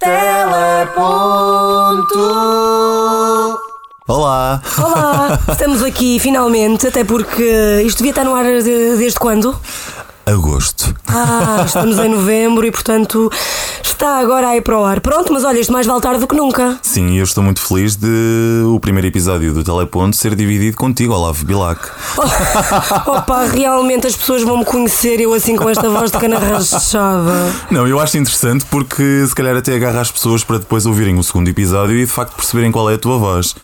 Teleponto. Olá! Olá, estamos aqui finalmente, até porque isto devia estar no ar de- desde quando? Agosto. Ah, estamos em novembro e portanto está agora aí para o ar. Pronto, mas olha, isto mais vale tarde do que nunca. Sim, eu estou muito feliz de o primeiro episódio do Teleponto ser dividido contigo, Olavo Bilac. Opa, realmente as pessoas vão me conhecer eu assim com esta voz de cana rachada. Não, eu acho interessante porque se calhar até agarra as pessoas para depois ouvirem o segundo episódio e de facto perceberem qual é a tua voz.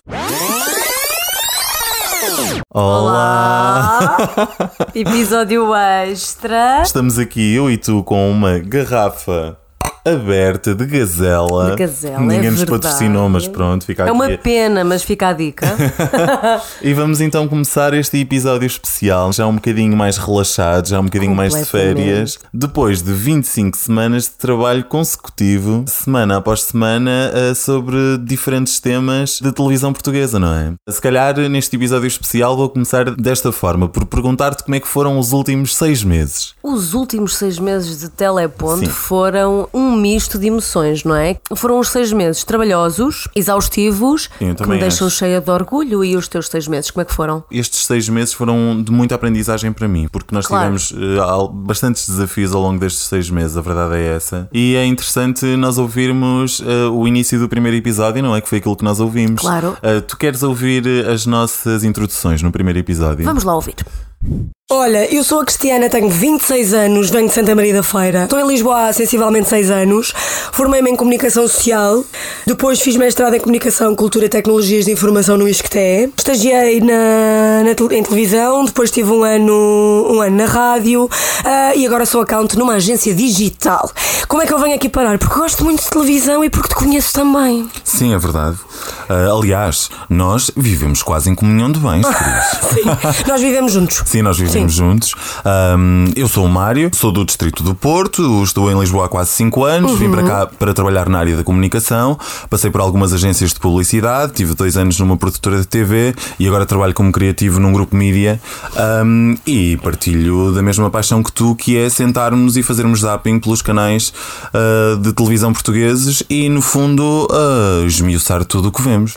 Olá! Episódio extra. Estamos aqui, eu e tu, com uma garrafa aberta de gazela. De gazela, Ninguém é nos verdade. patrocinou, mas pronto, fica É aqui. uma pena, mas fica a dica. E vamos então começar este episódio especial, já um bocadinho mais relaxado, já um bocadinho mais de férias, depois de 25 semanas de trabalho consecutivo, semana após semana, eh, sobre diferentes temas de televisão portuguesa, não é? Se calhar neste episódio especial vou começar desta forma, por perguntar-te como é que foram os últimos seis meses. Os últimos seis meses de Teleponto Sim. foram um misto de emoções, não é? Foram os seis meses trabalhosos, exaustivos, Sim, que me deixam acho. cheia de orgulho. E os teus seis meses, como é que foram? Estes seis meses foram de muita aprendizagem para mim, porque nós Claro. tivemos al- bastantes desafios ao longo destes seis meses, a verdade é essa. E é interessante nós ouvirmos eh, o início do primeiro episódio, não é? Que foi aquilo que nós ouvimos. Claro. Eh, tu queres ouvir as nossas introduções no primeiro episódio? Vamos lá ouvir. Olha, eu sou a Cristiana, tenho 26 anos, venho de Santa Maria da Feira. Estou em Lisboa há sensivelmente 6 anos. Formei-me em Comunicação Social. Depois fiz mestrado em Comunicação, Cultura e Tecnologias de Informação no ISCTE. Estagiei na, na em televisão, depois tive um ano, um ano na rádio ah, e agora sou account numa agência digital. Como é que eu venho aqui parar? Porque gosto muito de televisão e porque te conheço também. Sim, é verdade. Eh, aliás, nós vivemos quase em comunhão de bens, por isso. Sim, nós vivemos juntos. Sim, nós vivemos Sim. juntos. Ahm, eu sou o Mário, sou do Distrito do Porto, estou em Lisboa há quase 5 anos, vim para cá para trabalhar na área da comunicação, passei por algumas agências de publicidade, tive dois anos numa produtora de TV e agora trabalho como criativo num grupo mídia ahm, e partilho da mesma paixão que tu, que é sentarmos e fazermos zapping pelos canais ah, de televisão portugueses e, no fundo, ah, esmiuçar tudo o que vemos.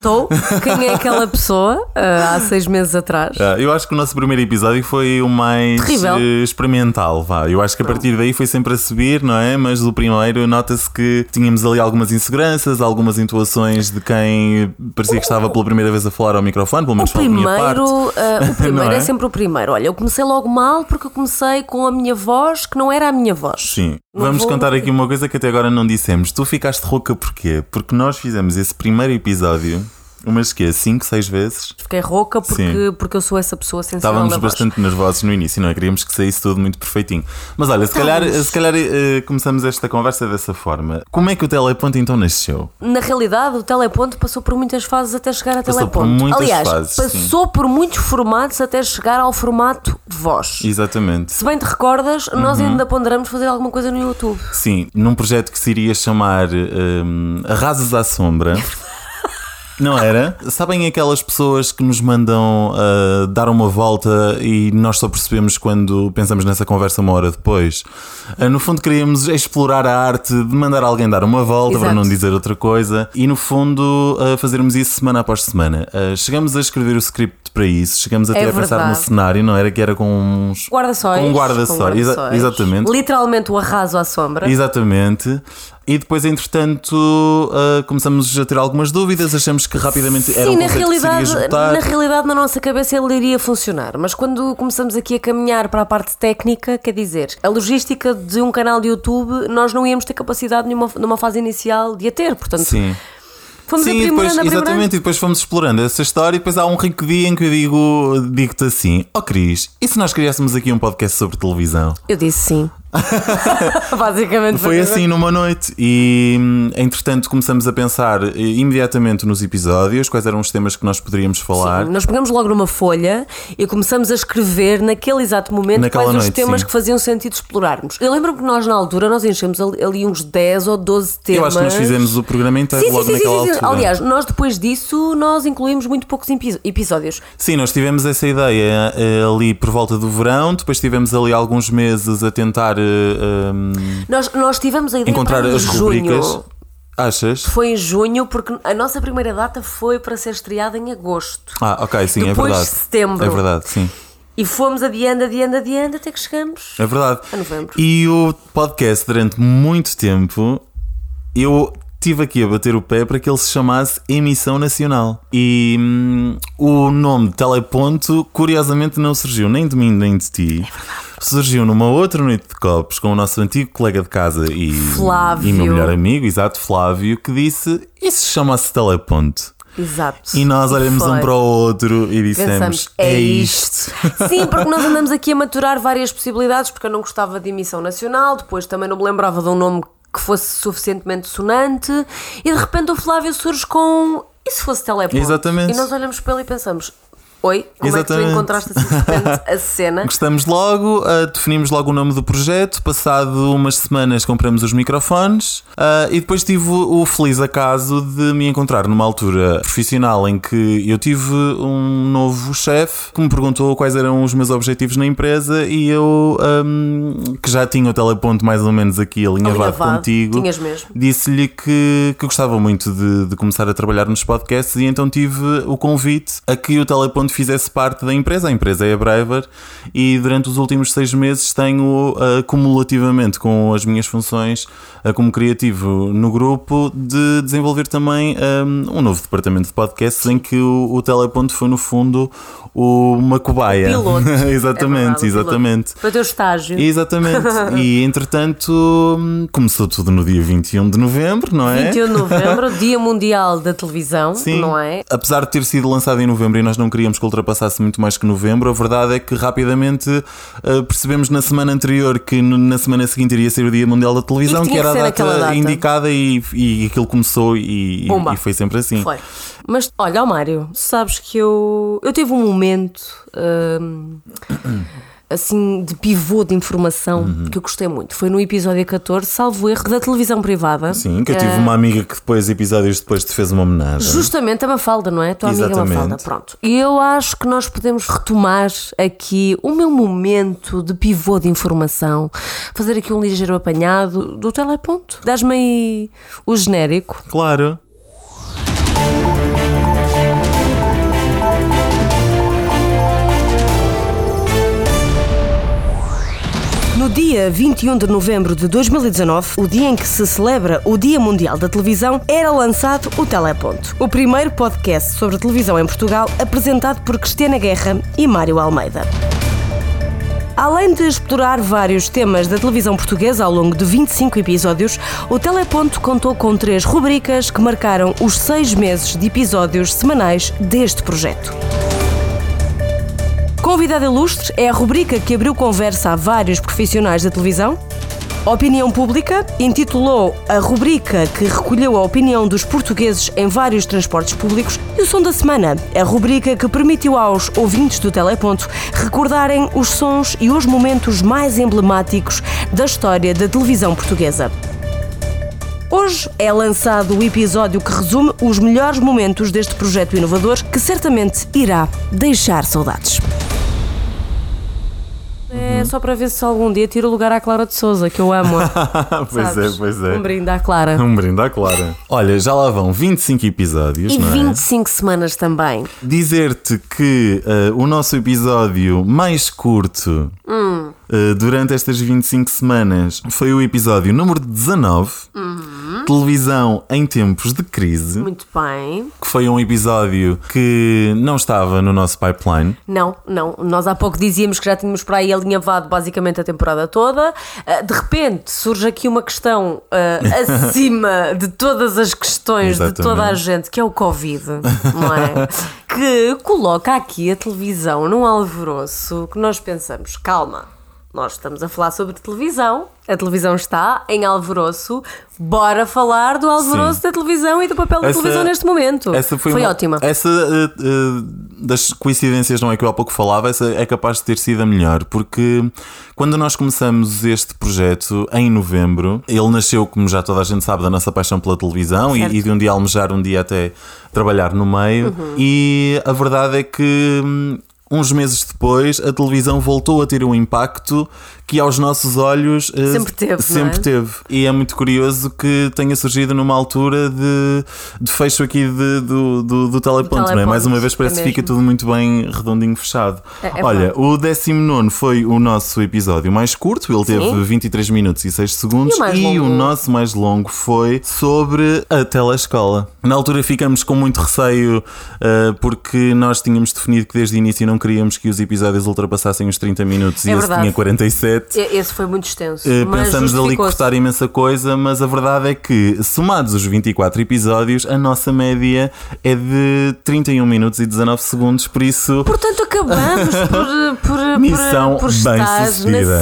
Estou. Quem é aquela pessoa ah, há seis meses atrás? Ah, eu acho que o nosso primeiro episódio foi o mais Terrível. eh, experimental, vá. Eu acho que a partir daí foi sempre a subir, não é? Mas do primeiro nota-se que tínhamos ali algumas inseguranças, algumas intuações de quem parecia que estava pela primeira vez a falar ao microfone, pelo O menos pela minha parte. primeiro, ah, o primeiro é? é? sempre o primeiro. Olha, eu comecei logo mal porque eu comecei com a minha voz que não era a minha voz. Sim. Vamos vou- contar aqui uma coisa que até agora não dissemos. Tu ficaste rouca porquê? Porque nós fizemos esse primeiro episódio umas que 5, 6 vezes. Fiquei rouca porque, Sim. porque eu sou essa pessoa sensível Estávamos voz. bastante nervosos no início, não é? Queríamos que saísse tudo muito perfeitinho. Mas olha, se calhar, Estávamos. se calhar eh, começamos esta conversa dessa forma. Como é que o Teleponto então nasceu? Na realidade, o teleponto passou por muitas fases até chegar a Passou por teleponto. muitas Aliás, fases, passou por muitos formatos até chegar ao formato voz. Exatamente. Se bem te recordas, Uhum. nós ainda ponderamos fazer alguma coisa no YouTube. Sim, num projeto que se iria chamar hum, Arrasas à Sombra. Não era? Sabem aquelas pessoas que nos mandam ah, dar uma volta e nós só percebemos quando pensamos nessa conversa uma hora depois? Ah, no fundo, queríamos explorar a arte de mandar alguém dar uma volta, para Exato. não dizer outra coisa, e no fundo ah, fazermos isso semana após semana. Chegamos a escrever o script para isso, chegamos até É a pensar no cenário, não era? Que era com uns. Guarda-sóis. Com guarda-sóis, com exa- exatamente. Literalmente o arraso à sombra. Exatamente. E depois, entretanto, ah, começamos a ter algumas dúvidas, achamos que rapidamente era Sim, um na realidade, na realidade, na nossa cabeça ele iria funcionar, mas quando começamos aqui a caminhar para a parte técnica, quer dizer, a logística de um canal de YouTube, nós não íamos ter capacidade numa, numa fase inicial de a ter, portanto, Sim. fomos Sim, depois, exatamente, e depois fomos explorando essa história e depois há um rico dia em que eu digo, digo-te assim, ó Cris, e se nós criássemos aqui um podcast sobre televisão? Eu disse sim. Basicamente Foi assim numa noite e hum, entretanto começamos a pensar eh, imediatamente nos episódios, quais eram os temas que nós poderíamos falar. Nós pegamos logo numa folha e começamos a escrever naquele exato momento Naquela quais os noite, temas sim. que faziam sentido explorarmos. Eu lembro-me que nós na altura nós enchemos ali, uns 10 ou 12 temas. Eu acho que nós fizemos o programa inteiro Sim, sim, logo sim, sim, naquela sim. altura. Aliás, nós depois disso nós incluímos muito poucos epi- episódios. Sim, nós tivemos essa ideia eh, ali por volta do verão, depois tivemos ali alguns meses a tentar encontrar. eh, hum, Nós, nós tivemos a ideia encontrar as rubricas. junho. Achas? Foi em junho, porque a nossa primeira data foi para ser estreada em agosto. Ah, ok, sim, Depois é de verdade. setembro. É verdade, sim. E fomos adiando, adiando, adiando, até que chegamos. É verdade. A novembro. E o podcast, durante muito tempo, eu tive aqui a bater o pé para que ele se chamasse Emissão Nacional. E hum, o nome de Teleponto, curiosamente, não surgiu nem de mim nem de ti. Surgiu numa outra noite de copos com o nosso antigo colega de casa e, Flávio. e meu melhor amigo, exato, Flávio, que disse: E se chama-se Teleponto? Exato. E nós olhamos um para o outro e dissemos: Pensamos, É, é isto. Sim, porque nós andamos aqui a maturar várias possibilidades, porque eu não gostava de emissão nacional, depois também não me lembrava de um nome que fosse suficientemente sonante, e de repente o Flávio surge com. E se fosse teleponto? Exatamente. E nós olhamos para ele e pensamos: Oi, como é que Exatamente. tu encontraste assim de repente a cena? Gostamos logo, ah, definimos logo o nome do projeto. Passado umas semanas, compramos os microfones ah, e depois tive o, feliz acaso de me encontrar numa altura profissional em que eu tive um novo chefe que me perguntou quais eram os meus objetivos na empresa e eu, ahm, que já tinha o teleponto mais ou menos aqui alinhavado contigo, disse-lhe que, que gostava muito de, de começar a trabalhar nos podcasts e então tive o convite a que o Teleponto fizesse parte da empresa. A empresa é a Braver e durante os últimos seis meses tenho ah, cumulativamente com as minhas funções ah, como criativo no grupo de desenvolver também ah, um novo departamento de podcasts em que o, o Teleponto foi no fundo o, uma cobaia. Piloto. É exatamente, verdade, o piloto. exatamente. Foi o teu estágio. Exatamente. E entretanto começou tudo no dia 21 de novembro, não é? 21 de novembro, Dia Mundial da Televisão, Sim. não é? Apesar de ter sido lançado em novembro e nós não queríamos que ultrapassasse muito mais que novembro, a verdade é que rapidamente uh, percebemos na semana anterior que na semana seguinte iria ser o Dia Mundial da Televisão, que tinha era a que data, data. indicada e, e aquilo começou e, e foi sempre assim. Foi. Mas olha, Mário, sabes que eu, eu tive um momento hum, assim de pivô de informação Uhum. que eu gostei muito. Foi no episódio 14, salvo erro, da televisão privada. Sim, que eu tive uma amiga que depois, episódios depois, te fez uma homenagem. Justamente a Mafalda, não é? Tua amiga Exatamente. Mafalda. Pronto. E eu acho que nós podemos retomar aqui o meu momento de pivô de informação, fazer aqui um ligeiro apanhado do teleponto. Dás-me aí o genérico. Claro. Dia 21 de novembro de 2019, o dia em que se celebra o Dia Mundial da Televisão, era lançado o Teleponto, o primeiro podcast sobre televisão em Portugal apresentado por Cristiana Guerra e Mário Almeida. Além de explorar vários temas da televisão portuguesa ao longo de 25 episódios, o Teleponto contou com três rubricas que marcaram os seis meses de episódios semanais deste projeto. Convidado Ilustre é a rubrica que abriu conversa a vários profissionais da televisão. Opinião Pública intitulou a rubrica que recolheu a opinião dos portugueses em vários transportes públicos. E o Som da Semana, a rubrica que permitiu aos ouvintes do Teleponto recordarem os sons e os momentos mais emblemáticos da história da televisão portuguesa. Hoje é lançado o episódio que resume os melhores momentos deste projeto inovador que certamente irá deixar saudades. É só para ver se algum dia tira o lugar à Clara de Souza, que eu amo. pois sabes? é, pois é. Um brinde à Clara. Um brinde à Clara. Olha, já lá vão 25 episódios, E não é? 25 semanas também. Dizer-te que eh, o nosso episódio mais curto Hum. Eh, durante estas 25 semanas foi o episódio número 19, Uhum. Televisão em Tempos de Crise, Muito bem. que foi um episódio que não estava no nosso pipeline. Não, não. Nós há pouco dizíamos que já tínhamos para aí alinhavado basicamente a temporada toda. Ah, De repente surge aqui uma questão ah, acima de todas as questões de Exatamente. toda a gente, que é o Covid, não é? que coloca aqui a televisão num alvoroço que nós pensamos, calma. Nós estamos a falar sobre televisão, a televisão está em alvoroço, bora falar do alvoroço Sim. da televisão e do papel da Essa- televisão neste momento. Essa foi, uma- ótima. Essa eh, eh, das coincidências, não é que eu há pouco falava, essa é capaz de ter sido a melhor, porque quando nós começamos este projeto em novembro, ele nasceu, como já toda a gente sabe, da nossa paixão pela televisão e, e de um dia almejar, um dia até trabalhar no meio. Uhum. E a verdade é que. Uns meses depois, a televisão voltou a ter um impacto que aos nossos olhos eh, Sempre teve, não sempre é? teve. E é muito curioso que tenha surgido numa altura de, de fecho aqui de- do, do, do teleponto, não é? Mais uma vez é parece que fica tudo muito bem redondinho fechado. É- é Olha, verdade. o 19 foi o nosso episódio mais curto, ele teve Sim. 23 minutos e 6 segundos. E o e o nosso mais longo foi sobre a telescola. Na altura ficamos com muito receio uh, porque nós tínhamos definido que desde o início não queríamos que os episódios ultrapassassem os 30 minutos e É esse tinha 47. E- Esse foi muito extenso. Uh, Pensamos ali cortar imensa coisa, mas a verdade é que, somados os 24 episódios, a nossa média é de 31 minutos e 19 segundos, por isso. Portanto, acabamos por, por, Missão por, por estar na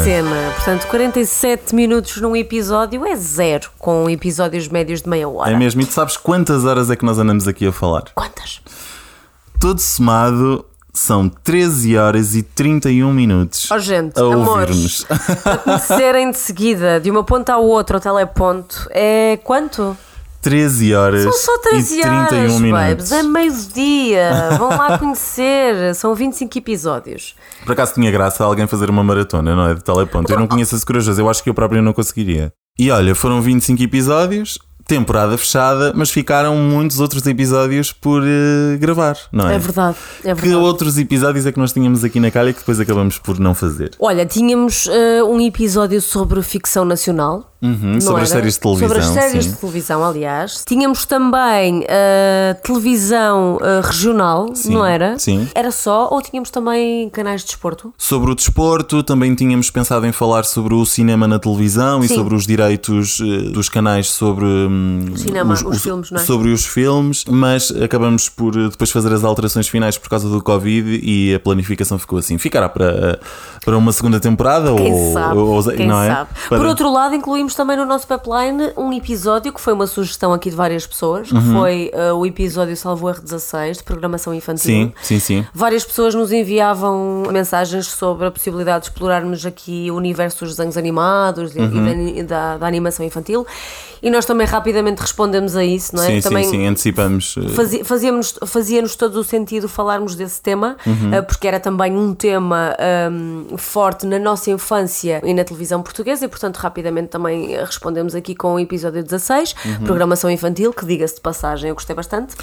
cena. Portanto, 47 minutos num episódio é zero, com episódios médios de meia hora. É mesmo, e tu sabes quantas horas é que nós andamos aqui a falar? Quantas? Todo somado são 13 horas e 31 minutos. Oh, gente, a amores, para conhecerem de seguida, de uma ponta à outra, ao teleponto, é quanto? 13 horas São só 13 e 31 horas, minutos. babes. É meio-dia. Vão lá conhecer. São 25 episódios. Por acaso tinha graça alguém fazer uma maratona, não é? De teleponto. Eu não conheço as corajas, eu acho que eu próprio não conseguiria. E olha, foram 25 episódios, temporada fechada, mas ficaram muitos outros episódios por eh, gravar, não é? É verdade. É Que verdade. outros episódios é que nós tínhamos aqui na calha que depois acabamos por não fazer? Olha, tínhamos eh, um episódio sobre ficção nacional. Uhum, sobre as era? séries de televisão. Sobre as séries sim. de televisão, aliás. Tínhamos também a televisão eh, regional, Sim, não era? sim. Era só ou tínhamos também canais de desporto? Sobre o desporto, também tínhamos pensado em falar sobre o cinema na televisão e Sim. sobre os direitos eh, dos canais sobre hum, cinema, os filmes, não é? sobre os filmes, mas acabamos por depois fazer as alterações finais por causa do Covid e a planificação ficou assim. Ficará para, para uma segunda temporada Quem ou, sabe? ou- quem não é? sabe? Para- Por outro lado, incluímos também no nosso pipeline um episódio que foi uma sugestão aqui de várias pessoas, Uhum. que foi eh, o episódio Salvo Erro 16 de programação infantil. Sim, sim, sim. Várias pessoas nos enviavam mensagens sobre a possibilidade de explorarmos aqui o universo dos desenhos animados e- Uhum. e da, da- animação infantil. E nós também rapidamente respondemos a isso, não é? Sim, também sim, sim, antecipamos. Fazia- Fazia-nos fazia-nos todo o sentido falarmos desse tema, Uhum. eh, porque era também um tema hum, forte na nossa infância e na televisão portuguesa, e portanto rapidamente também eh, respondemos aqui com o episódio 16, Uhum. programação infantil, que diga-se de passagem, eu gostei bastante.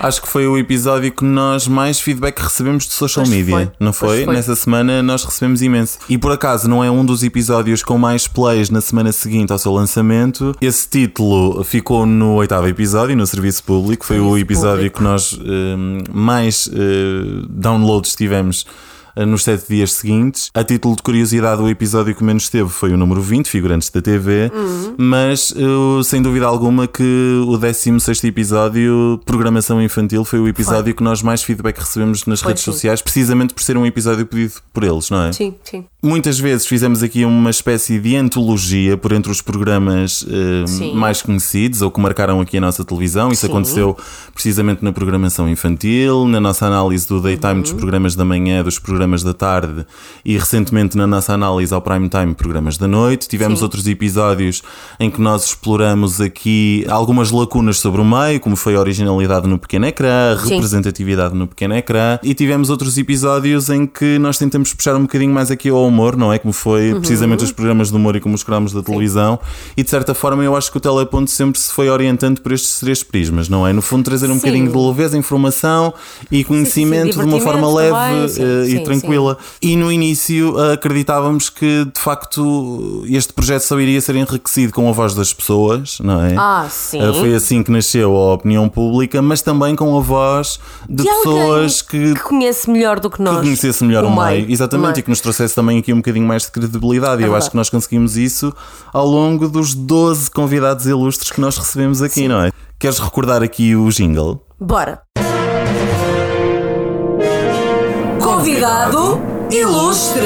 Acho que foi o episódio que nós mais feedback recebemos de social Pois media, foi, não foi? foi. Nessa semana nós recebemos imenso. E por acaso não é um dos episódios com mais plays na semana seguinte ao seu lançamento. Esse título ficou no oitavo episódio, no serviço público. Foi o Serviço episódio público. que nós hum, mais eh, downloads tivemos. Eh, Nos sete dias seguintes, a título de curiosidade, o episódio que menos teve foi o número 20, Figurantes da TV, Uhum. mas eh, sem dúvida alguma que o 16 episódio, Programação Infantil, foi o episódio que nós mais feedback recebemos nas Foi redes sim. sociais, precisamente por ser um episódio pedido por eles, não é? Sim, sim. Muitas vezes fizemos aqui uma espécie de antologia por entre os programas eh, mais conhecidos ou que marcaram aqui a nossa televisão. Isso Sim. aconteceu precisamente na programação infantil, na nossa análise do daytime Uhum. dos programas da manhã, dos programas da tarde e recentemente na nossa análise ao prime time programas da noite. Tivemos Sim. outros episódios em que nós exploramos aqui algumas lacunas sobre o meio, como foi a originalidade no pequeno ecrã, a Sim. representatividade no pequeno ecrã, e tivemos outros episódios em que nós tentamos puxar um bocadinho mais aqui ao humor, não é? Como foi Uhum. precisamente os programas de humor e como os programas da televisão, e de certa forma eu acho que o Teleponto sempre se foi orientando por estes três prismas, não é? No fundo, trazer um Sim. bocadinho de leveza, informação e conhecimento de uma forma leve sim, eh, sim, e tranquila. E no início eh, acreditávamos que de facto este projeto só iria ser enriquecido com a voz das pessoas, não é? Ah, sim. Uh, Foi assim que nasceu a opinião pública, mas também com a voz de, De pessoas que, Que conhece melhor do que que nós. conhecesse melhor o, meio. Exatamente, é? e que nos trouxesse também aqui um bocadinho mais de credibilidade. E eu acho que nós conseguimos isso ao longo dos 12 convidados ilustres que nós recebemos aqui, não é? Queres recordar aqui o jingle? Bora. Convidado ilustre.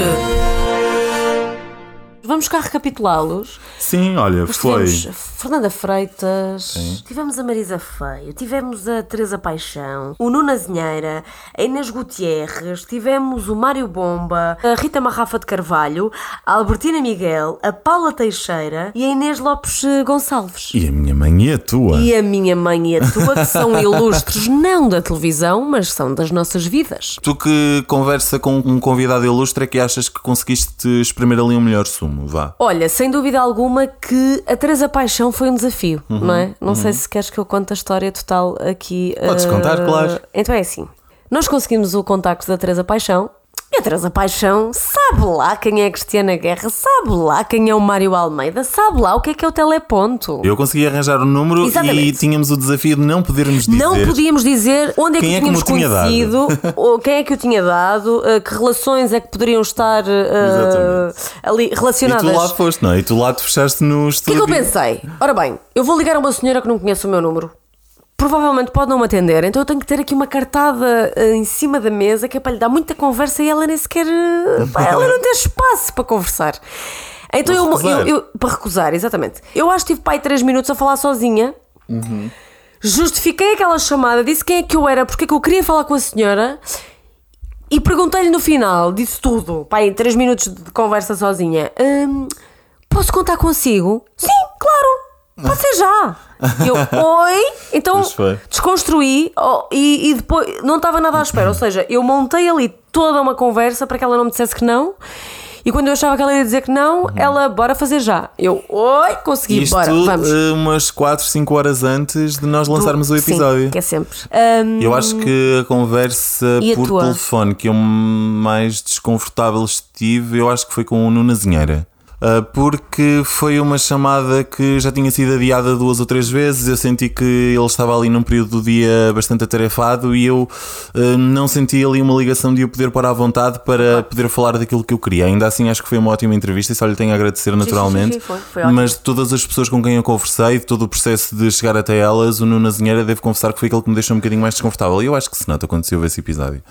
Vamos cá recapitulá-los. Sim, olha, Nós foi. Tivemos Fernanda Freitas, tivemos a Marisa Feio, tivemos a Teresa Paixão, o Nuno Azinheira, a Inês Gutierrez, tivemos o Mário Bomba, a Rita Marrafa de Carvalho, a Albertina Miguel, a Paula Teixeira e a Inês Lopes eh, Gonçalves. E a minha mãe e a tua. E a minha mãe e a tua, que são ilustres não da televisão, mas são das nossas vidas. Tu que conversa com um convidado ilustre é que achas que conseguiste espremer ali um melhor sumo, vá. Olha, sem dúvida alguma que a Teresa Paixão foi um desafio, não é? Não sei se queres que eu conte a história total aqui. Podes eh, contar, claro. Então é assim. Nós conseguimos o contacto da Teresa Paixão. E a Teresa Paixão sabe lá quem é a Cristiana Guerra, sabe lá quem é o Mário Almeida, sabe lá o que é que é o teleponto. Eu consegui arranjar o número e Exatamente. tínhamos o desafio de não podermos dizer. Não podíamos dizer onde é que Quem é que tínhamos conhecido, ou quem é que o tinha dado, eh, que relações é que poderiam estar Exatamente. ali E relacionadas. tu lá foste, não é? E tu lá te fechaste no O que é estúdio. que eu pensei? Ora bem, eu vou ligar a uma senhora que não conhece o meu número. Provavelmente pode não me atender, então eu tenho que ter aqui uma cartada eh, em cima da mesa que é para lhe dar muita conversa e ela nem sequer. eh, ela não tem espaço para conversar. Então Para eu, recusar. eu, eu- Para recusar, exatamente. Eu acho que tive pai três minutos a falar sozinha. Justifiquei aquela chamada, disse quem é que eu era, porque é que eu queria falar com a senhora e perguntei-lhe no final, disse tudo, pai, 3 minutos de conversa sozinha: "Hum, Posso contar consigo? Sim, claro, pode ser já. E eu, oi? Então desconstruí oh, e, e depois não estava nada à espera. Ou seja, eu montei ali toda uma conversa para que ela não me dissesse que não. E quando eu achava que ela ia dizer que não, ela, bora fazer já. Eu, oi, consegui, Isto bora, vamos. eh, umas 4, 5 horas antes de nós lançarmos o Sim, episódio. que é sempre. Hum, Eu acho que a conversa a por tua? telefone que eu mais desconfortável estive, eu acho que foi com o Nuno Azinheira. Ah, Porque foi uma chamada que já tinha sido adiada duas ou três vezes. Eu senti que ele estava ali num período do dia bastante atarefado e eu ah, não senti ali uma ligação de o poder pôr à vontade para poder falar daquilo que eu queria. Ainda assim, acho que foi uma ótima entrevista e só lhe tenho a agradecer naturalmente. sim, foi. Foi ótimo. Mas de todas as pessoas com quem eu conversei, de todo o processo de chegar até elas, o Nuno Azinheira devo confessar que foi aquele que me deixou um bocadinho mais desconfortável. E eu acho que se nota ouve esse episódio.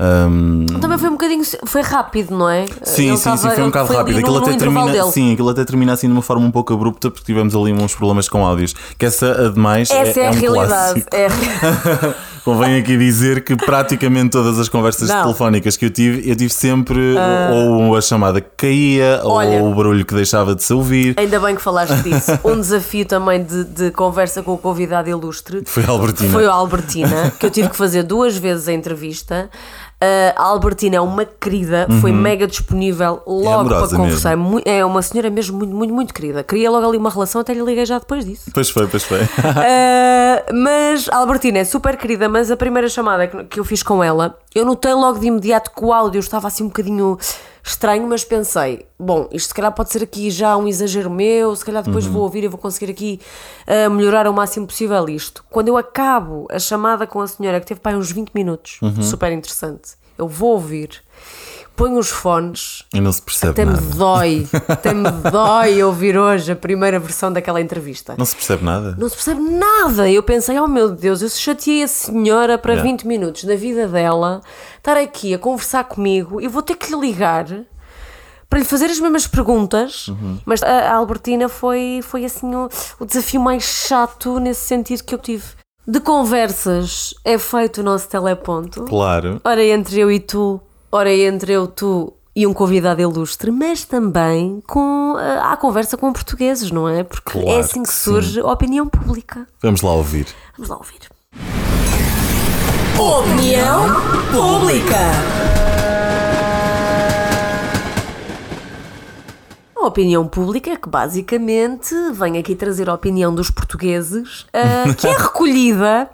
Ahm, Também foi um bocadinho. Foi rápido, não é? Sim, Ele sim, sim, estava- foi um bocado foi rápido. Aquilo no- no até, intervalo termina, dele. sim, aquilo até termina assim de uma forma um pouco abrupta porque tivemos ali uns problemas com áudios. Que essa, ademais, Essa é, é, a um realidade. clássico. É. Convém aqui dizer que praticamente todas as conversas Não. telefónicas que eu tive, eu tive sempre ou a chamada que caía Olha. ou o barulho que deixava de se ouvir. Ainda bem que falaste disso. Um desafio também de, de conversa com o convidado ilustre Foi a Albertina. foi a Albertina, que eu tive que fazer duas vezes a entrevista. Uh, a Albertina é uma querida, foi mega disponível logo Uhum. É para conversar. Mu- É uma senhora mesmo muito, muito, muito querida. Queria logo ali uma relação, até lhe liguei já depois disso. Pois foi, pois foi. Uh, mas a Albertina é super querida, mas a primeira chamada que eu fiz com ela, eu notei logo de imediato que o áudio estava assim um bocadinho estranho, mas pensei, bom, isto se calhar pode ser aqui já um exagero meu, se calhar depois vou ouvir e vou conseguir aqui uh, melhorar o máximo possível isto. Quando eu acabo a chamada com a senhora, que teve para uns 20 minutos, super interessante, eu vou ouvir, ponho os fones E não se percebe até me nada. dói, até me dói ouvir hoje a primeira versão daquela entrevista. Não se percebe nada. Não se percebe nada. Eu pensei, oh meu Deus, eu chateei a senhora para Yeah. 20 minutos da vida dela, estar aqui a conversar comigo e vou ter que lhe ligar para lhe fazer as mesmas perguntas. Uhum. Mas a a Albertina foi, foi assim o, o desafio mais chato nesse sentido que eu tive. De conversas é feito o nosso teleponto. Claro. Ora entre eu e tu, ora entre eu, tu e um convidado ilustre, mas também com a, a conversa com portugueses, não é? Porque Claro é assim que, que sim. surge a opinião pública. Vamos lá ouvir. Vamos lá ouvir. Opinião pública. A opinião pública, que basicamente vem aqui trazer a opinião dos portugueses, ah, que é recolhida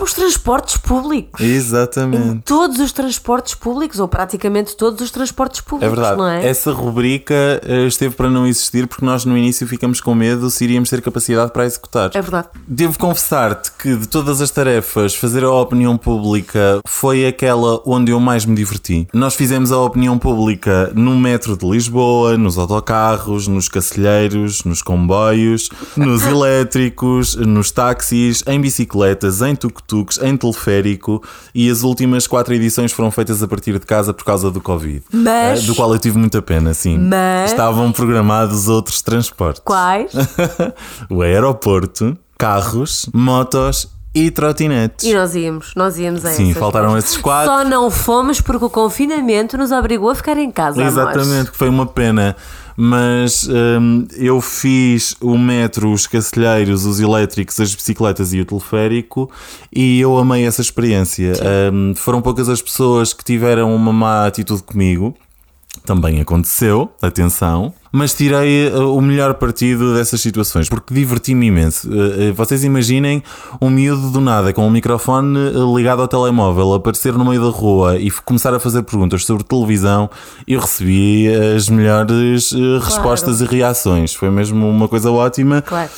nos transportes públicos. Em Exatamente. todos os transportes públicos, ou praticamente todos os transportes É públicos, verdade. não é? Essa rubrica eh, esteve para não existir porque nós no início ficamos com medo se iríamos ter capacidade para executar. É verdade. Devo confessar-te que de todas as tarefas, fazer a opinião pública foi aquela onde eu mais me diverti. Nós fizemos a opinião pública no metro de Lisboa, nos autocarros, nos cacilheiros, nos comboios, nos elétricos, nos táxis, em bicicletas, em tuk-tuks, tuk-tuks, em teleférico e as últimas quatro edições foram feitas a partir de casa por causa do Covid. Mas- Eh, do qual eu tive muita pena, sim. Mas- Estavam programados outros transportes. Quais? o aeroporto, carros, motos e trotinetes. E nós íamos, nós íamos a Sim, faltaram coisas. esses quatro. Só não fomos porque o confinamento nos obrigou a ficar em casa. Exatamente, que foi uma pena. Mas hum, eu fiz o metro, os cacilheiros, os elétricos, as bicicletas e o teleférico e eu amei essa experiência. Hum, foram poucas as pessoas que tiveram uma má atitude comigo. Também aconteceu, atenção, mas tirei uh, o melhor partido dessas situações porque diverti-me imenso. Uh, uh, vocês imaginem um miúdo do nada com um microfone ligado ao telemóvel aparecer no meio da rua e começar a fazer perguntas sobre televisão. Eu recebi as melhores uh, respostas e reações. Foi mesmo uma coisa ótima. Claro.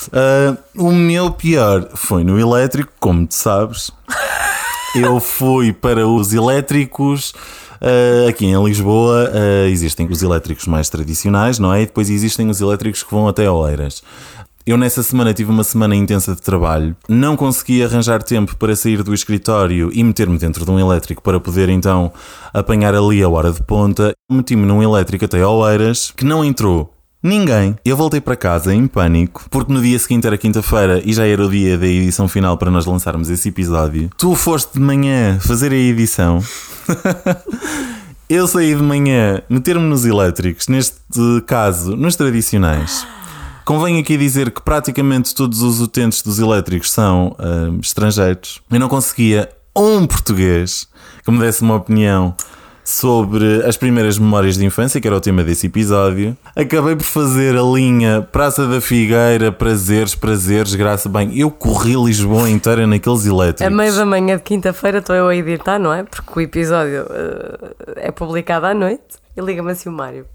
O meu pior foi no elétrico, como tu sabes. Eu fui para os elétricos. uh, aqui em Lisboa uh, existem os elétricos mais tradicionais, não é? E depois existem os elétricos que vão até Oeiras. Eu nessa semana tive uma semana intensa de trabalho, não consegui arranjar tempo para sair do escritório e meter-me dentro de um elétrico para poder então apanhar ali a hora de ponta. Meti-me num elétrico até Oeiras, que não entrou Ninguém. Eu voltei para casa em pânico, porque no dia seguinte era quinta-feira e já era o dia da edição final para nós lançarmos esse episódio. Tu foste de manhã fazer a edição. Eu saí de manhã, meter-me nos elétricos, neste caso, nos tradicionais. Convém aqui dizer que praticamente todos os utentes dos elétricos são hum, estrangeiros. Eu não conseguia um português que me desse uma opinião sobre as primeiras memórias de infância, que era o tema desse episódio. Acabei por fazer a linha Praça da Figueira, prazeres, prazeres, graça. Bem, eu corri Lisboa inteira naqueles elétricos. A meio da manhã de quinta-feira estou eu a editar, não é? Porque o episódio eh, é publicado à noite e liga-me assim o Mário.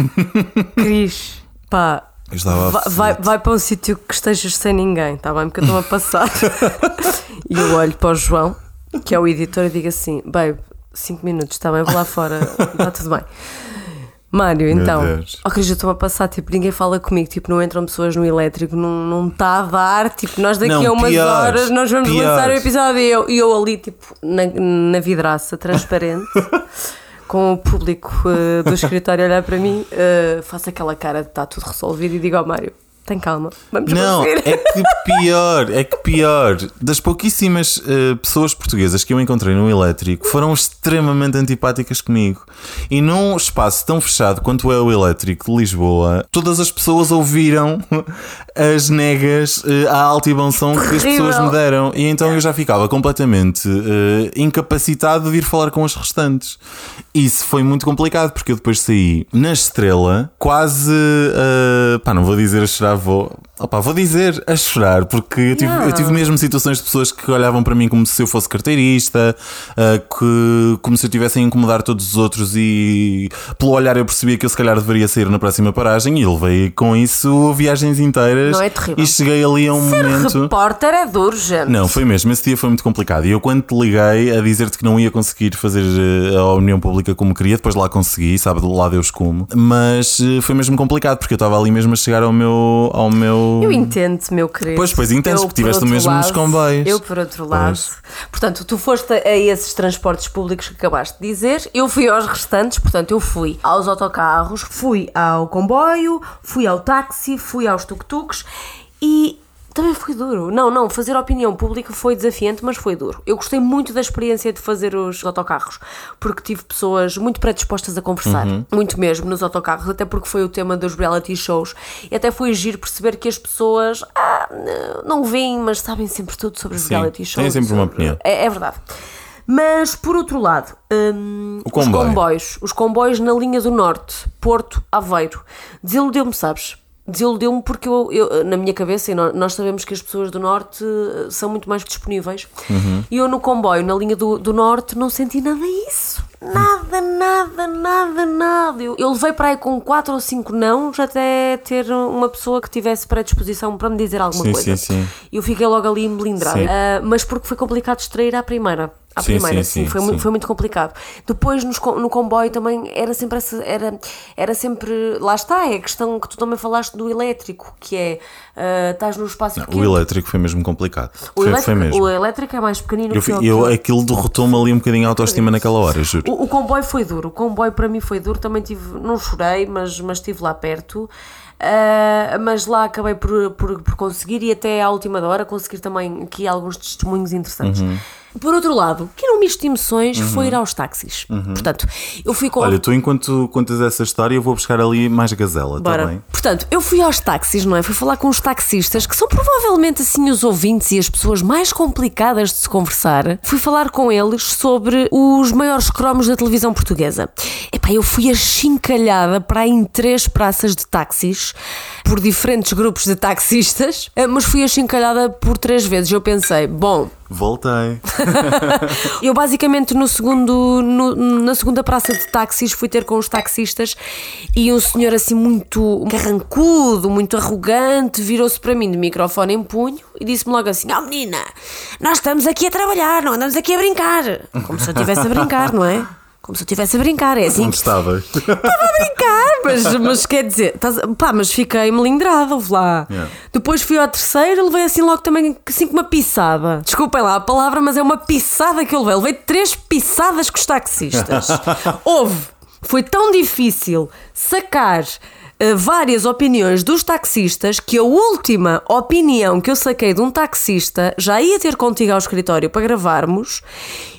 Cris, pá, vai, vai, vai para um sítio que estejas sem ninguém, está bem? Porque eu estou a passar. e eu olho para o João, que é o editor, e digo assim: Babe, 5 minutos, está bem? Vou lá fora, está tudo bem. Mário, então, ó Cris, eu estou a passar, tipo, ninguém fala comigo, tipo, não entram pessoas no elétrico, não não está a dar, tipo, nós daqui Não, a umas pior, horas nós vamos pior. lançar o episódio e eu, e eu ali, tipo, na, na vidraça, transparente, com o público eh, do escritório a olhar para mim, eh, faço aquela cara de está tudo resolvido e digo ao Mário, tem calma, vamos Não, é que pior, é que pior. Das pouquíssimas eh, pessoas portuguesas que eu encontrei no elétrico, foram extremamente antipáticas comigo. E num espaço tão fechado quanto é o elétrico de Lisboa, todas as pessoas ouviram as negas eh, à alta e bom som que as pessoas me deram. E então eu já ficava completamente eh, incapacitado de ir falar com as restantes. Isso foi muito complicado, porque eu depois saí na estrela, quase. eh, pá, não vou dizer a chorar, vou. Opá, vou dizer a chorar, porque eu tive, Yeah. eu tive mesmo situações de pessoas que olhavam para mim como se eu fosse carteirista, eh, que, como se eu estivesse a incomodar todos os outros, e pelo olhar eu percebia que eu se calhar deveria sair na próxima paragem, e levei com isso viagens inteiras. Não é terrível? E cheguei ali a um momento. Repórter é duro, gente. Não, foi mesmo. Esse dia foi muito complicado. E eu, quando te liguei a dizer-te que não ia conseguir fazer eh, a opinião pública como queria, depois lá consegui, sabe, lá Deus como. Mas eh, foi mesmo complicado, porque eu estava ali mesmo a chegar ao meu. Ao meu... Eu entendo, meu querido. Pois, pois, entendes, Eu, porque por tiveste o outro mesmo nos lado, comboios. Eu, por outro lado. Pois. Portanto, tu foste a, a esses transportes públicos que acabaste de dizer, eu fui aos restantes, portanto, eu fui aos autocarros, fui ao comboio, fui ao táxi, fui aos tuk-tuks e. Também foi duro. Não, não, fazer opinião pública foi desafiante, mas foi duro. Eu gostei muito da experiência de fazer os autocarros, porque tive pessoas muito predispostas a conversar, Uhum. muito mesmo nos autocarros, até porque foi o tema dos reality shows. E até foi giro perceber que as pessoas ah, não veem, mas sabem sempre tudo sobre os Sim, reality shows. têm sempre uma opinião. É, é verdade. Mas, por outro lado, hum, comboio. os comboios, os comboios na linha do Norte, Porto, Aveiro, desiludeu-me, sabes? Desiludiu-me porque eu, eu, na minha cabeça, e nó- nós sabemos que as pessoas do Norte eh, são muito mais disponíveis, Uhum. e eu no comboio, na linha do, do Norte, não senti nada disso. Nada, nada, nada, nada. Eu, eu levei para aí com quatro ou cinco nãos até ter uma pessoa que tivesse predisposição para me dizer alguma Sim, coisa. sim, sim. E eu fiquei logo ali melindrada. Ah, mas porque foi complicado extrair à primeira. À Sim, primeira, sim, sim, foi. Muito, foi muito complicado. Depois nos no comboio também era sempre essa, era, era sempre. Lá está, é a questão que tu também falaste do elétrico, que é ah, estás no espaço O pequeno. elétrico foi mesmo complicado. O foi, elétrico, foi mesmo. o elétrico é mais pequenino Eu, que o eu, o- aquilo derrotou-me ali um bocadinho a autoestima naquela hora, juro. O, o comboio foi duro, o comboio para mim foi duro, também tive, não chorei, mas, mas estive lá perto. Ah, mas lá acabei por, por, por conseguir e até à última hora conseguir também aqui alguns testemunhos interessantes. Uhum. Por outro lado, que era um misto de emoções foi ir aos táxis. Portanto, eu fui com. Olha, tu enquanto contas essa história, eu vou buscar ali mais gazela, Bora. bem? Portanto, eu fui aos táxis, não é? Fui falar com os taxistas, que são provavelmente assim os ouvintes e as pessoas mais complicadas de se conversar. Fui falar com eles sobre os maiores cromos da televisão portuguesa. Epá, eu fui achincalhada para em três praças de táxis por diferentes grupos de taxistas, eh, mas fui achincalhada por três vezes. Eu pensei, bom, Voltei. eu basicamente no segundo, no- na segunda praça de táxis fui ter com os taxistas e um senhor assim muito carrancudo, muito arrogante, virou-se para mim de microfone em punho e disse-me logo assim: Oh menina, nós estamos aqui a trabalhar, não andamos aqui a brincar. Como se eu estivesse a brincar, não é? Como se eu estivesse a brincar, é assim Onde estavas? brincar, mas, mas quer dizer, estás- pá, mas fiquei melindrada, ouve lá. Yeah. Depois fui ao terceiro, levei assim logo também assim com uma pisada. Desculpem lá a palavra, mas é uma pisada que eu levei. Levei três pisadas com os taxistas. Houve. Foi tão difícil sacar eh, várias opiniões dos taxistas que a última opinião que eu saquei de um taxista já ia ter contigo ao escritório para gravarmos.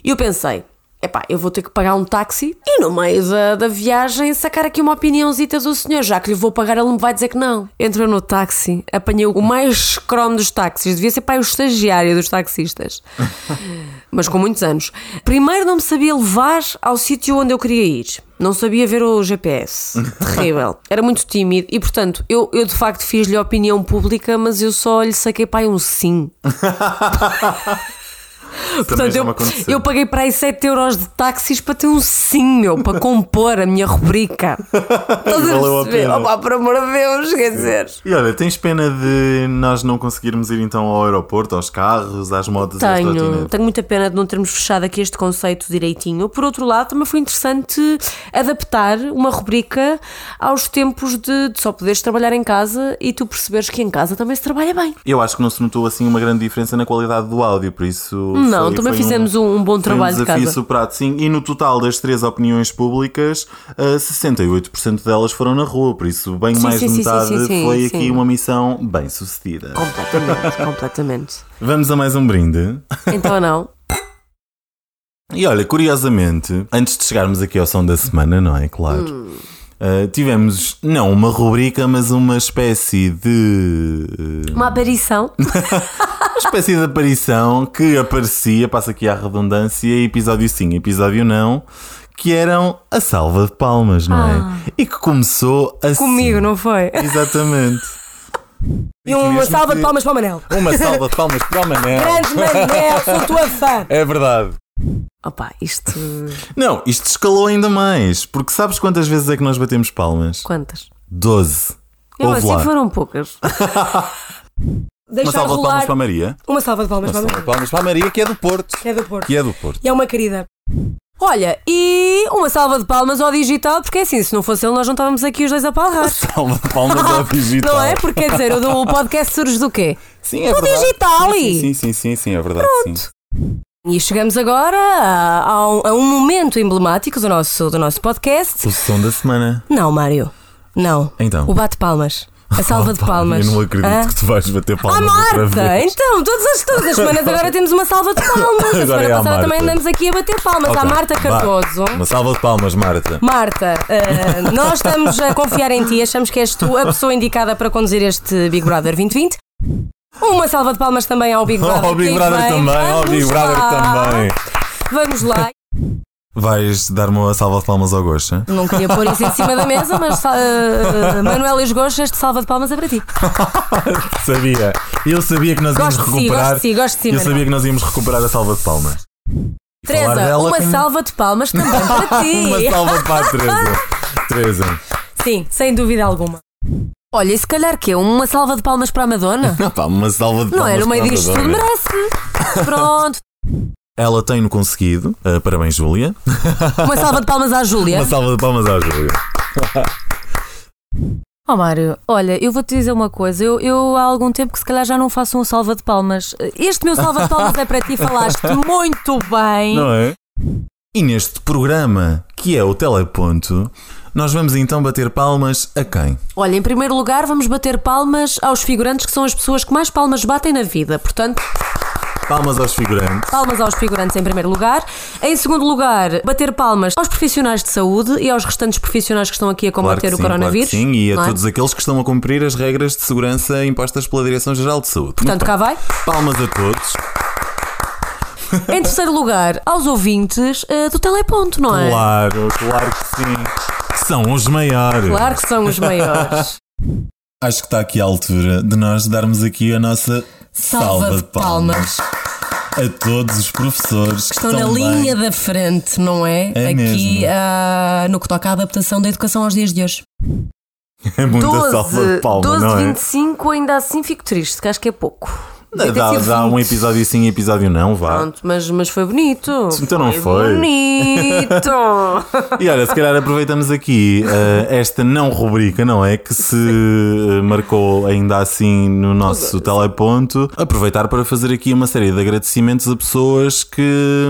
E eu pensei, epá, eu vou ter que pagar um táxi e no meio da, da viagem sacar aqui uma opiniãozita do senhor, já que lhe vou pagar, ele me vai dizer que não. Entrou no táxi, apanhei o mais cromo dos táxis, devia ser pai o estagiário dos taxistas, mas com muitos anos. Primeiro não me sabia levar ao sítio onde eu queria ir. Não sabia ver o GPS. Terrível. Era muito tímido e, portanto, eu, eu de facto fiz-lhe a opinião pública, mas eu só lhe saquei pai um sim. Portanto, eu, eu paguei para aí 7 euros de táxis para ter um sim, meu, para compor a minha rubrica. Estás a perceber? Opa, por amor de Deus, quer dizer. E olha, tens pena de nós não conseguirmos ir então ao aeroporto, aos carros, às às Tenho, tenho muita pena de não termos fechado aqui este conceito direitinho. Por outro lado, também foi interessante adaptar uma rubrica aos tempos de, de só poderes trabalhar em casa e tu perceberes que em casa também se trabalha bem. Eu acho que não se notou assim uma grande diferença na qualidade do áudio, por isso. Não, foi- também foi fizemos um, um bom um trabalho de desafio casa. superado, sim. E no total das três opiniões públicas, ah, 68% delas foram na rua, por isso, bem Sim, mais sim, de metade sim, foi aqui uma missão bem sucedida. Completamente, completamente. Vamos a mais um brinde. Então não. E olha, curiosamente, antes de chegarmos aqui ao som da semana, não é? Claro. Hum. Ah, tivemos, não uma rubrica, mas uma espécie de. ah, Uma aparição. Uma espécie de aparição que aparecia, passa aqui à redundância, episódio sim, episódio não, que eram a salva de palmas, não é? E que começou assim. Ah. Comigo, não foi? Exatamente. E uma salva de palmas para o Manel. Uma salva de palmas para o Manel. Grande Manel, sou tua fã. É verdade. Opa, isto. Não, isto escalou ainda mais, porque sabes quantas vezes é que nós batemos palmas? Quantas? 12. Eu Ouve assim lá. foram poucas. Uma salva de palmas rolar. para a Maria. Uma salva de palmas Uma para salva Manel. de palmas para a Maria, que é do Porto. Que é do Porto. Que é do Porto. E é uma querida. Olha, e uma salva de palmas ao digital, porque é assim, se não fosse ele, nós não estávamos aqui os dois a palrar. Salva de palmas ao digital. Não é? Porque quer dizer, o, podcast surge do quê? Sim, é Do verdade. digital, Sim, e- sim, sim, sim, sim, é verdade. Sim. E chegamos agora a, a um, momento emblemático do nosso, do nosso podcast. O som da semana. Não, Mário. Não. Então. O bate-palmas. A salva de Opa, palmas. Eu não acredito Hã? que tu vais bater Ah, palmas outra Marta! vez. Então, todas as, todas as semanas agora temos uma salva de palmas. A Agora semana é a passada Marta. também andamos aqui a bater palmas à Ok, Marta. Cardoso. Uma salva de palmas, Marta. Marta, eh, nós estamos a confiar em ti, achamos que és tu a pessoa indicada para conduzir este Big Brother 2020. Uma salva de palmas também ao Big Brother. Ao Big que Brother vem. também, ao Vamos Big Brother lá. também. Vamos lá. Vais dar-me uma salva de palmas ao Gosta? Não queria pôr isso em cima da mesa, mas uh, Manuel Esgosto, este salva de palmas é para ti. Sabia. Eu sabia que nós íamos Gosto si, recuperar. gosto de si, gosto de si, Eu Manuel. sabia que nós íamos recuperar a salva de palmas. E Teresa, dela uma como- salva de palmas também para ti. Uma salva para a Teresa. Teresa. Sim, sem dúvida alguma. Olha, e se calhar que é uma salva de palmas para a Madonna? Pá, uma salva de Não palmas é? No meio disto merece. Pronto. Ela tem-no conseguido. Uh, parabéns, Júlia. Uma salva de palmas à Júlia. Uma salva de palmas à Júlia. Oh Mário, olha, eu vou-te dizer uma coisa. Eu, eu há algum tempo que se calhar já não faço um salva de palmas. Este meu salva de palmas é para ti, falaste muito bem. Não é? E neste programa, que é o Teleponto, nós vamos então bater palmas a quem? Olha, em primeiro lugar, vamos bater palmas aos figurantes que são as pessoas que mais palmas batem na vida. Portanto, Palmas aos figurantes. palmas aos figurantes em primeiro lugar. Em segundo lugar, bater palmas aos profissionais de saúde e aos restantes profissionais que estão aqui a Claro combater que o sim, coronavírus. claro sim, e a é? todos aqueles que estão a cumprir as regras de segurança impostas pela Direção-Geral de Saúde. Portanto, Muito cá bem. vai. Palmas a todos. Em terceiro lugar, aos ouvintes eh, do Teleponto, não é? Claro, claro que sim. Que são os maiores. Claro que são os maiores. Acho que está aqui a altura de nós darmos aqui a nossa salva, de palmas. A todos os professores que Estão na linha da frente, não é? É Aqui ah, no que toca à adaptação da educação aos dias de hoje. É muita salva de palmas, 12, não é? 25, ainda assim fico triste, que acho que é pouco. Dá, dá um 20. episódio sim e episódio não, vá. Pronto, mas, mas foi bonito. Então não foi. Bonito. E olha, se calhar aproveitamos aqui eh, esta não rubrica, não é? Que se eh, marcou ainda assim no nosso teleponto. Aproveitar para fazer aqui uma série de agradecimentos a pessoas que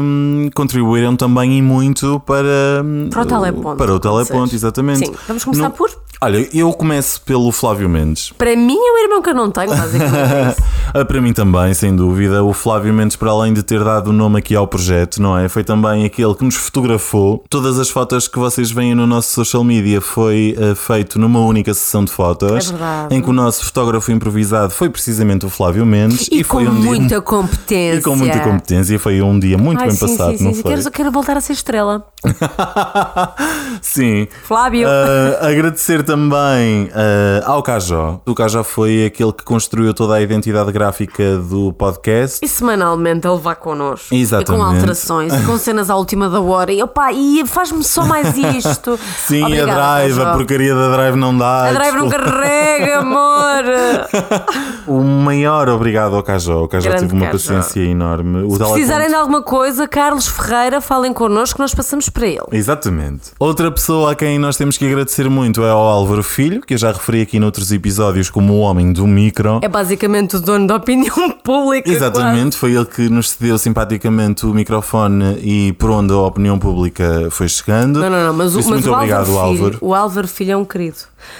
hum, contribuíram também e muito para, hum, Para o teleponto, Para o teleponto, exatamente. Sim, vamos começar No- por? Olha, eu começo pelo Flávio Mendes. Para mim é o irmão que eu não tenho, basicamente. Ah, Para mim também, sem dúvida. O Flávio Mendes, para além de ter dado o nome aqui ao projeto, não é? Foi também aquele que nos fotografou. Todas as fotos que vocês veem no nosso social media foi ah, feito numa única sessão de fotos. É verdade. Em que o nosso fotógrafo improvisado foi precisamente o Flávio Mendes. E, com foi um muita dia... competência. E com muita competência. Foi um dia muito Ai, bem sim, passado, sim, não sim. foi? Quero, quero voltar a ser estrela. Sim. Flávio. Ah, agradecer também ah, ao Cajó. O Cajó foi aquele que construiu toda a identidade gráfica do podcast. E semanalmente ele vai connosco. Exatamente. E com alterações, e com cenas à última da hora. E, opa, e faz-me só mais isto. Sim, Obrigada, a drive, Cajó. a porcaria da drive não dá. A drive não desculpa. carrega, amor. O maior obrigado ao Cajó. O Cajó Grande teve uma Cajó. paciência enorme. Se precisarem de alguma coisa, Carlos Ferreira, falem connosco, nós passamos para ele. Exatamente. Outra pessoa a quem nós temos que agradecer muito é ao Álvaro Filho, que eu já referi aqui noutros episódios como o homem do micro. É basicamente o dono da opinião pública. Exatamente, foi ele que nos cedeu simpaticamente o microfone e por onde a opinião pública foi chegando. quase. Não, não, não, mas, o, mas muito o, obrigado, Álvaro Filho, Álvaro. o Álvaro Filho é um querido.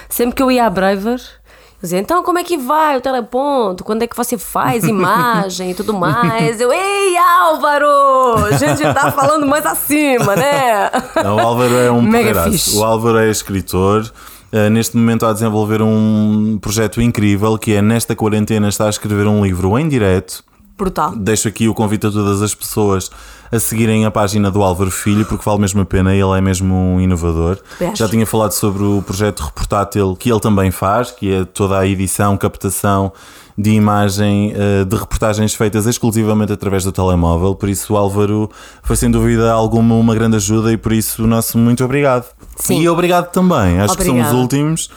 Sempre que eu ia à Braver, eu dizia, então como é que vai o teleponto? Quando é que você faz imagem e tudo mais? Eu, ei Álvaro! A gente já tá falando mais acima, né? Não, o Álvaro é um Mega. O Álvaro é escritor. Uh, neste momento a desenvolver um projeto incrível que é nesta quarentena está a escrever um livro em direto. Brutal. Deixo aqui o convite a todas as pessoas a seguirem a página do Álvaro Filho porque vale mesmo a pena, ele é mesmo um inovador. Já tinha falado sobre o projeto reportátil que ele também faz, que é toda a edição, captação de imagem eh, de reportagens feitas exclusivamente através do telemóvel. Por isso, o Álvaro foi sem dúvida alguma uma grande ajuda e por isso o nosso muito obrigado. Sim. E obrigado também, acho que são os últimos,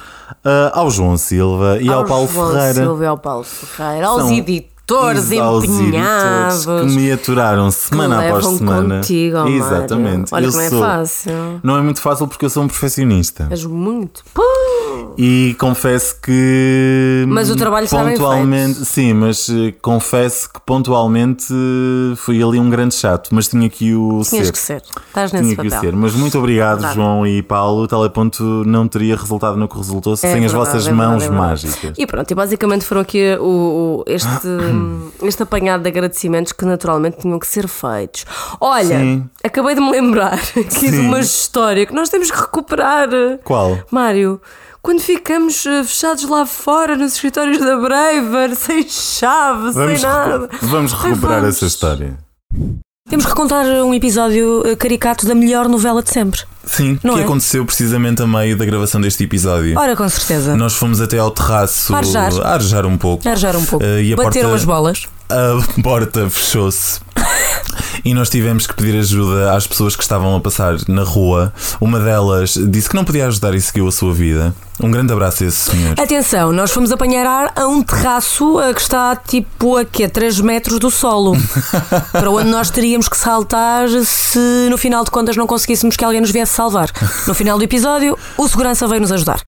eh, ao João Silva e ao, Paulo João Ferreira. Silva e ao Paulo Ferreira, aos São editores aos empenhados. editores que me aturaram semana que após semana. Contigo, Mário. Exatamente. Olha Eu que não é sou- fácil. Não é muito fácil porque eu sou um perfeccionista. És muito. Pô! E confesso que. Mas o trabalho está bem pontualmente, feito. Sim, mas eh, confesso que pontualmente eh, fui ali um grande chato, mas tinha que o Tinhas ser. que ser. Estás nesse Tinha que papel. ser. Mas muito obrigado, Verdade. João e Paulo. O teleponto não teria resultado no que resultou É sem as vossas é verdade, mãos é mágicas. E pronto, e basicamente foram aqui o, o- este, este apanhado de agradecimentos que naturalmente tinham que ser feitos. Olha, Sim. acabei de me lembrar aqui de Sim. uma história que nós temos que recuperar. Qual? Mário, quando ficamos eh, fechados lá fora nos escritórios da Braver, sem chave, Vamos, sem nada. recu- vamos Ai, recuperar vamos. essa história. Temos que contar um episódio eh, caricato da melhor novela de sempre. Sim, Não que é? aconteceu precisamente a meio da gravação deste episódio. Ora, com certeza. Nós fomos até ao terraço Arejar. a arejar um pouco. Arjar um pouco. Eh, e Bateram porta- as bolas. A porta fechou-se. E nós tivemos que pedir ajuda às pessoas que estavam a passar na rua. Uma delas disse que não podia ajudar e seguiu a sua vida. Um grande abraço a esse senhor. Atenção, nós fomos apanhar ar a um terraço eh, que está tipo a quê? 3 metros do solo. para onde nós teríamos que saltar se no final de contas não conseguíssemos que alguém nos viesse salvar. No final do episódio, o segurança veio nos ajudar.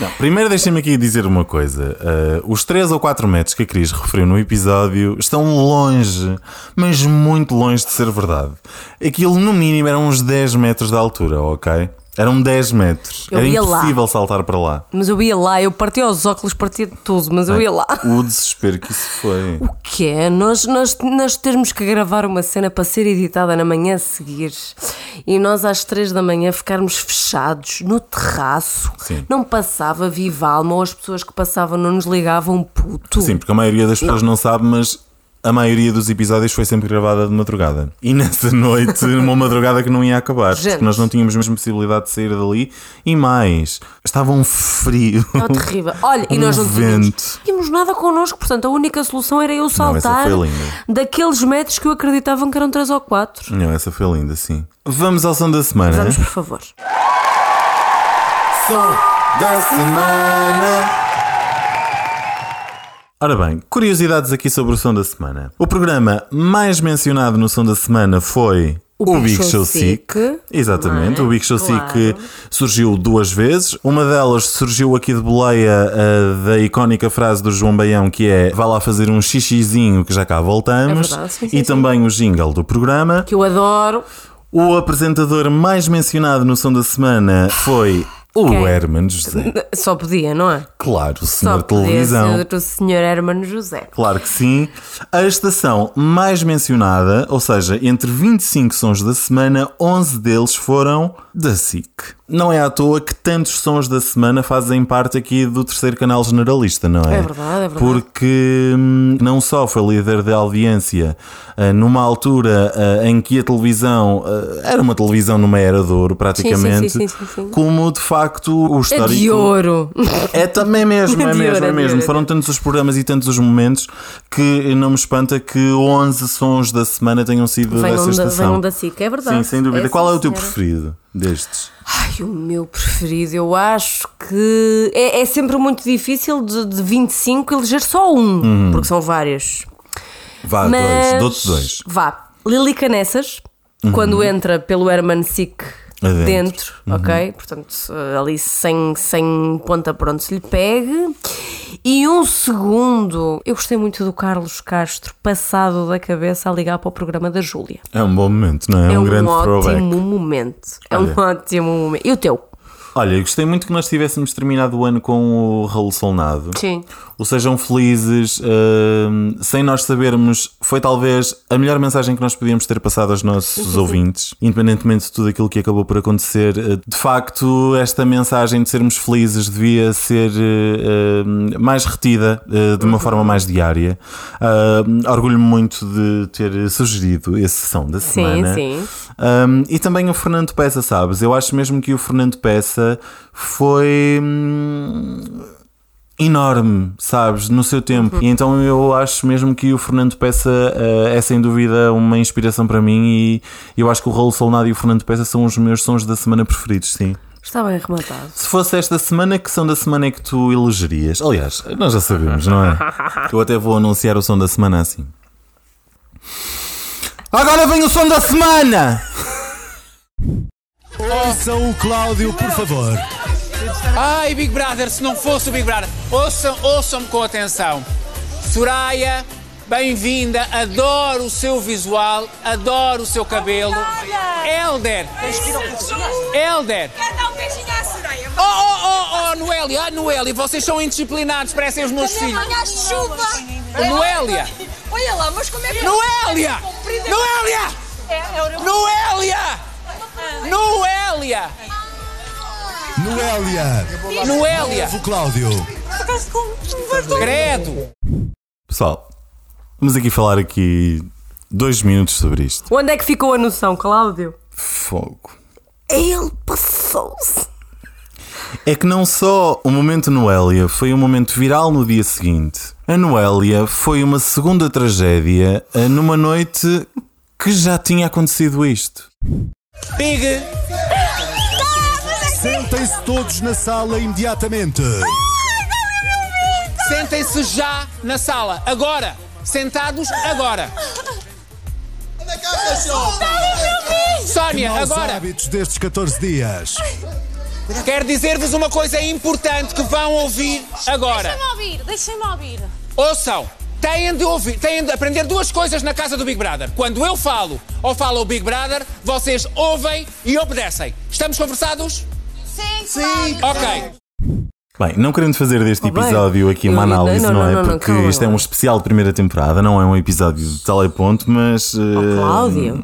Não, primeiro deixem-me aqui dizer uma coisa. Uh, os 3 ou 4 metros que a Cris referiu no episódio estão longe, mas muito longe de ser verdade. Aquilo, no mínimo, eram uns 10 metros de altura, ok? Eram 10 metros. Eu Era ia lá. impossível saltar para lá. Mas eu ia lá, eu partia os óculos, partia de tudo, mas eu ia lá. O desespero que isso foi. O que é? Nós, nós, nós termos que gravar uma cena para ser editada na manhã a seguir e nós às três da manhã ficarmos fechados no terraço. Sim. Não passava viva alma ou as pessoas que passavam não nos ligavam puto. Sim, porque a maioria das pessoas não, sabe, mas a maioria dos episódios foi sempre gravada de madrugada. E nessa noite, uma madrugada que não ia acabar. Gente. Porque nós não tínhamos mesmo possibilidade de sair dali. E mais, estava um frio. Estava terrível. Olha, e Um nós não tínhamos, vento. tínhamos nada connosco, portanto a única solução era eu saltar linda. daqueles metros que eu acreditava que eram três ou quatro. Não, essa foi linda, sim. Vamos ao som da semana. Vamos, por favor. Som da semana. Ora bem, curiosidades aqui sobre o som da semana. O programa mais mencionado no som da semana foi O o, Big Big Show Sick. Sick, Exatamente, é? o Big Show Claro. Sick surgiu duas vezes. Uma delas surgiu aqui de boleia ah, da icónica frase do João Baião que é vá lá fazer um xixizinho que já cá voltamos. É verdade, sim, sim, e sim. também o jingle do programa. Que eu adoro. O apresentador mais mencionado no som da semana foi o Quem? Herman José. Só podia, não é? Claro, o Só senhor podia televisão. ser o senhor Hermano José. Claro que sim. A estação mais mencionada, ou seja, entre 25 sons da semana, 11 deles foram da SIC. Não é à toa que tantos sons da semana fazem parte aqui do terceiro canal generalista, não é? É verdade, é verdade. Porque hum, não só foi líder de audiência ah, numa altura ah, em que a televisão ah, era uma televisão numa era de ouro, praticamente, sim, sim, sim, sim. como de facto o É histórico. de ouro. É também mesmo, é De mesmo, ouro, é de mesmo. Foram tantos os programas e tantos os momentos que não me espanta que 11 sons da semana tenham sido Venham dessa estação. venham da SIC, é verdade. Sim, sem dúvida. É, Qual é o teu senhora. preferido destes? Ai, o meu preferido, eu acho que é, é sempre muito difícil de, de 25 eleger só um, porque são vários. Vá, Mas Uhum. dois. Dou-te dois. Uhum. Vá, Lili Canessas, quando entra pelo Herman Sick Adentro. dentro, Uhum. ok? Portanto, eh, ali sem, sem ponta por onde se lhe pegue. E um segundo, eu gostei muito do Carlos Castro, passado da cabeça a ligar para o programa da Júlia. É um bom momento, não é? É um, um, grande ótimo throwback. momento. É um Olha. ótimo momento. E o teu? Olha, eu gostei muito que nós tivéssemos terminado o ano com o Raul Solnado. Sim. O Sejam Felizes, hum, sem nós sabermos, foi talvez a melhor mensagem que nós podíamos ter passado aos nossos ouvintes, independentemente de tudo aquilo que acabou por acontecer. Eh, De facto, esta mensagem de sermos felizes devia ser hum, mais retida eh, de uma forma mais diária. Ah, Orgulho-me muito de ter sugerido esse som da Sim, semana. sim. Um, e também o Fernando Peça, sabes? Eu acho mesmo que o Fernando Peça foi hum, enorme, sabes? No seu tempo. E então eu acho mesmo que o Fernando Peça uh, é sem dúvida uma inspiração para mim. E eu acho que o Raul Solnado e o Fernando Peça são os meus sons da semana preferidos, sim. Está bem rematado. Se fosse esta semana, que som da semana é que tu elegerias? Aliás, nós já sabemos, não é? Eu até vou anunciar o som da semana assim. Agora vem o som da semana! Ouçam o Cláudio, por favor. Ai, Big Brother, se não fosse o Big Brother, ouçam, ouçam-me com atenção. Soraya, bem-vinda, adoro o seu visual, adoro o seu cabelo. Elder, Elder, Quer dar um beijinho à Soraya? oh, oh, oh, oh, Noélia, ah, Noélia, vocês são indisciplinados, parecem os meus filhos. amanhã chuva. Noélia, Olha lá, mas como é que... Noélia, Comprida- Noélia, É, é o- Noélia, Noélia, Noélia. Noélia, O Cláudio. Credo. Pessoal, vamos aqui falar aqui dois minutos sobre isto. Onde é que ficou a noção, Cláudio? Fogo. Ele passou-se. É que não só o momento Noélia foi um momento viral no dia seguinte, a Noélia foi uma segunda tragédia eh, numa noite que já tinha acontecido isto. Big, Sentem-se todos na sala imediatamente. sentem-se já na sala. Agora. Sentados agora. Sónia, Maus agora. hábitos destes 14 dias. Quero dizer-vos uma coisa importante que vão ouvir agora. Deixem-me ouvir, deixem-me ouvir. Ouçam, têm de ouvir, têm de aprender duas coisas na casa do Big Brother. Quando eu falo ou fala o Big Brother, vocês ouvem e obedecem. Estamos conversados? Sim, Sim. Ok. Bem, não querendo fazer deste Oh, episódio aqui uma análise, não, não, não, é? Porque isto é um especial de primeira temporada, não é um episódio de teleponto, mas. eh, Cláudio.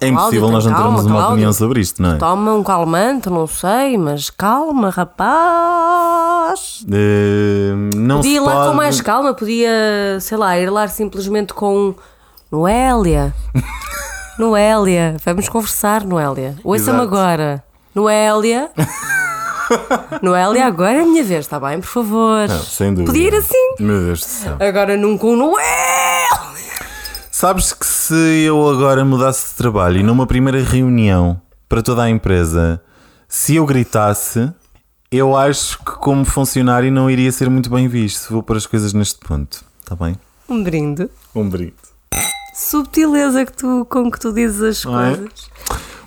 É impossível Cláudio, nós não termos uma Cláudio. opinião sobre isto, não é? Toma um calmante, não sei, mas calma, rapaz. Eh, não Podia ir lá pode... com mais calma, podia, sei lá, ir lá simplesmente com Noélia. Noélia, vamos conversar, Noélia. Ouça-me agora. Noélia. Noélia, agora é a minha vez, está bem? Por favor. Não, sem dúvida. Podia ir assim. Meu Deus do céu. Agora num com Noélia. Sabes que se eu agora mudasse de trabalho e numa primeira reunião para toda a empresa, se eu gritasse, eu acho que como funcionário não iria ser muito bem visto. Vou pôr as coisas neste ponto. Está bem? Um brinde. Um brinde. Subtileza que tu, com que tu dizes as Não é?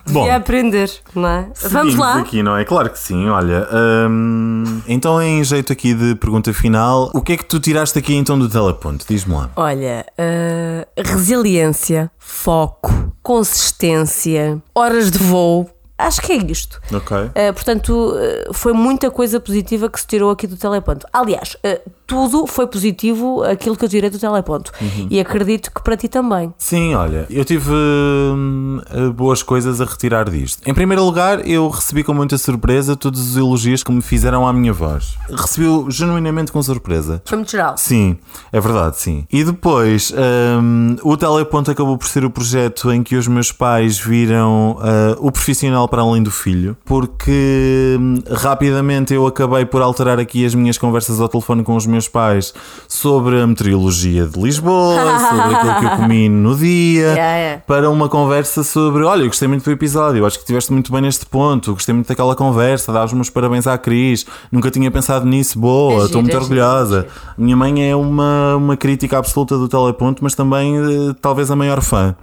Bom, Devia aprender, não é? Vamos lá. aqui, não é? Claro que sim. Olha, hum, então em jeito aqui de pergunta final, o que é que tu tiraste aqui então do teleponto? Diz-me lá. Olha, eh, resiliência, foco, consistência, horas de voo. Acho que é isto. Ok. Uh, portanto, uh, foi muita coisa positiva que se tirou aqui do teleponto. Aliás, uh, tudo foi positivo aquilo que eu tirei do teleponto. Uhum. E acredito que para ti também. Sim, olha, eu tive hum, boas coisas a retirar disto. Em primeiro lugar, eu recebi com muita surpresa todos os elogios que me fizeram à minha voz. Recebi-o genuinamente com surpresa. Foi muito geral. Sim, é verdade, sim. E depois, hum, o Teleponto acabou por ser o projeto em que os meus pais viram ah, o profissional para além do filho, porque hum, rapidamente eu acabei por alterar aqui as minhas conversas ao telefone com os meus pais sobre a meteorologia de Lisboa, sobre aquilo que eu comi no dia, Yeah, yeah. para uma conversa sobre: olha, eu gostei muito do episódio, acho que estiveste muito bem neste ponto, gostei muito daquela conversa, dá os meus parabéns à Cris, nunca tinha pensado nisso, boa, É estou giro, muito é giro, é orgulhosa. Minha mãe é uma, uma crítica absoluta do Teleponto, mas também eh, talvez a maior fã.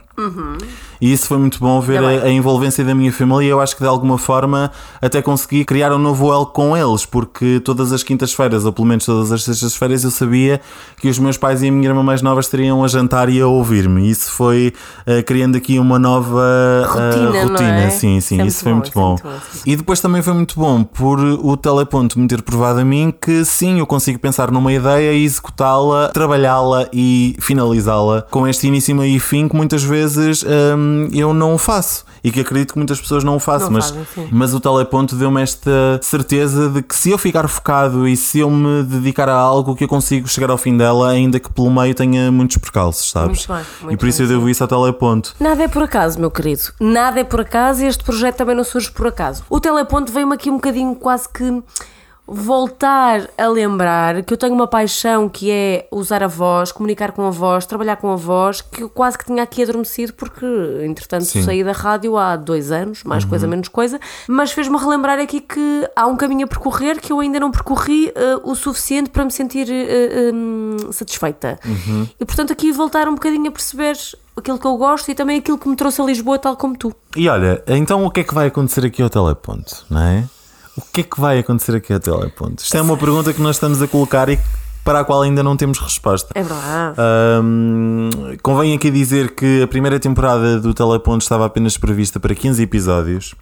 E isso foi muito bom ver a, a envolvência da minha família. Eu acho que de alguma forma até consegui criar um novo elo com eles, porque todas as quintas-feiras, ou pelo menos todas as sextas-feiras, eu sabia que os meus pais e a minha irmã mais nova estariam a jantar e a ouvir-me. Isso foi eh, criando aqui uma nova eh, Rotina, não rotina. é? Sim, sim, Isso é isso, foi bom, muito bom. bom. E depois também foi muito bom por o teleponto me ter provado a mim que sim, eu consigo pensar numa ideia e executá-la, trabalhá-la e finalizá-la com este início, e fim que muitas vezes hum, eu não faço e que acredito que muitas pessoas não o façam. Não mas, fazem, mas o teleponto deu-me esta certeza de que se eu ficar focado e se eu me dedicar a algo que eu consigo chegar ao fim dela, ainda que pelo meio tenha muitos percalços, sabes? Muito bem, muito e por isso bem, eu devo isso ao teleponto. Nada é por acaso, meu querido. Nada é por acaso e este projeto também não surge por acaso. O teleponto veio-me aqui um bocadinho quase que voltar a lembrar que eu tenho uma paixão que é usar a voz, comunicar com a voz, trabalhar com a voz, que eu quase que tinha aqui adormecido porque, entretanto, Sim. saí da rádio há dois anos, mais coisa, menos coisa, mas fez-me relembrar aqui que há um caminho a percorrer que eu ainda não percorri eh, o suficiente para me sentir eh, hum, satisfeita. E, portanto, aqui voltar um bocadinho a perceber aquilo que eu gosto e também aquilo que me trouxe a Lisboa, tal como tu. E olha, então o que é que vai acontecer aqui ao teleponto, não é? O que é que vai acontecer aqui ao teleponto? Isto é uma pergunta que nós estamos a colocar e para a qual ainda não temos resposta. É verdade. Ahm, convém aqui dizer que a primeira temporada do Teleponto estava apenas prevista para 15 episódios.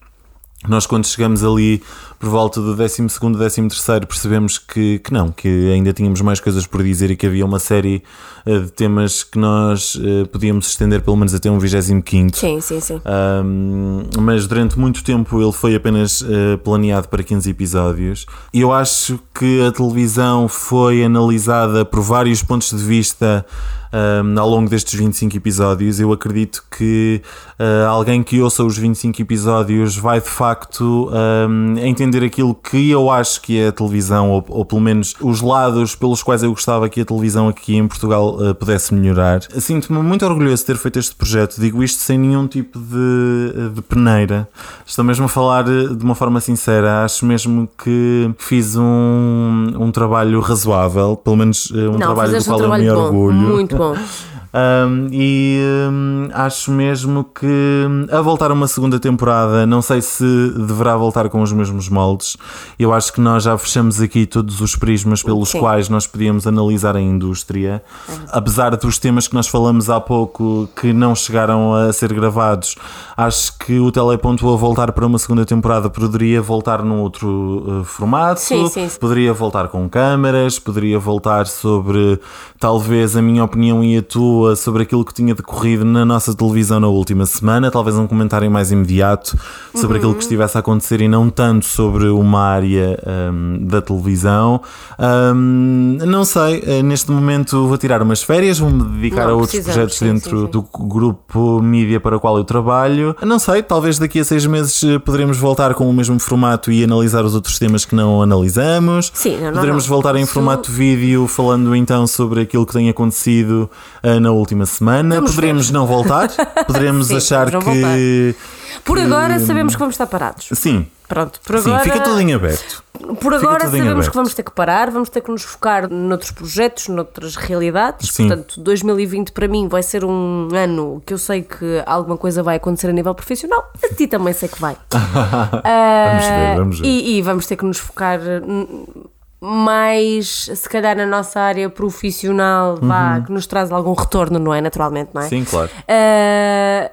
Nós, quando chegamos ali por volta do 12, 13, percebemos que, que não, que ainda tínhamos mais coisas por dizer e que havia uma série eh, de temas que nós eh, podíamos estender pelo menos até um 25. Sim, sim, sim. Um, mas durante muito tempo ele foi apenas uh, planeado para 15 episódios. E eu acho que a televisão foi analisada por vários pontos de vista ahm, ao longo destes 25 episódios. Eu acredito que alguém que ouça os 25 episódios vai de facto ahm, entender aquilo que eu acho que é a televisão, ou, ou pelo menos os lados pelos quais eu gostava que a televisão aqui em Portugal ah, pudesse melhorar. Sinto-me muito orgulhoso de ter feito este projeto, digo isto sem nenhum tipo de, de peneira. Estou mesmo a falar eh, de uma forma sincera, acho mesmo que fiz um, um trabalho razoável, pelo menos eh, um Não, trabalho do fizeste um qual eu me bom, orgulho. muito bom. Um, e um, acho mesmo que um, a voltar a uma segunda temporada, não sei se deverá voltar com os mesmos moldes. Eu acho que nós já fechamos aqui todos os prismas pelos Sim. quais nós podíamos analisar a indústria. Apesar dos temas que nós falamos há pouco que não chegaram a ser gravados, acho que o Teleponto a voltar para uma segunda temporada poderia voltar num outro uh, formato, Sim, sim, sim. poderia voltar com câmaras, poderia voltar sobre talvez a minha opinião e a tua sobre aquilo que tinha decorrido na nossa televisão na última semana, talvez um comentário mais imediato sobre Uhum. aquilo que estivesse a acontecer e não tanto sobre uma área hum, da televisão. Hum, não sei, eh, neste momento vou tirar umas férias, vou-me dedicar Não, a outros projetos sim, dentro sim, sim. do grupo mídia para o qual eu trabalho. Não sei, talvez daqui a seis meses eh, poderemos voltar com o mesmo formato e analisar os outros temas que não analisamos. Sim, não, não, Poderemos voltar em formato vídeo falando então sobre aquilo que tem acontecido eh, na última semana. Vamos Poderemos não voltar, poderemos Sim, achar que. Por agora sabemos que vamos estar parados. Sim. Pronto, por Sim, agora. fica tudo em aberto. Por agora sabemos aberto. que vamos ter que parar, vamos ter que nos focar noutros projetos, noutras realidades. Sim. Portanto, 2020 para mim vai ser um ano que eu sei que alguma coisa vai acontecer a nível profissional. A ti também sei que vai. Vamos ver, vamos ver. E, e vamos ter que nos focar mais, se calhar, na nossa área profissional, vá, que nos traz algum retorno, não é? Naturalmente, não é? Uhum. Sim, claro. Ah,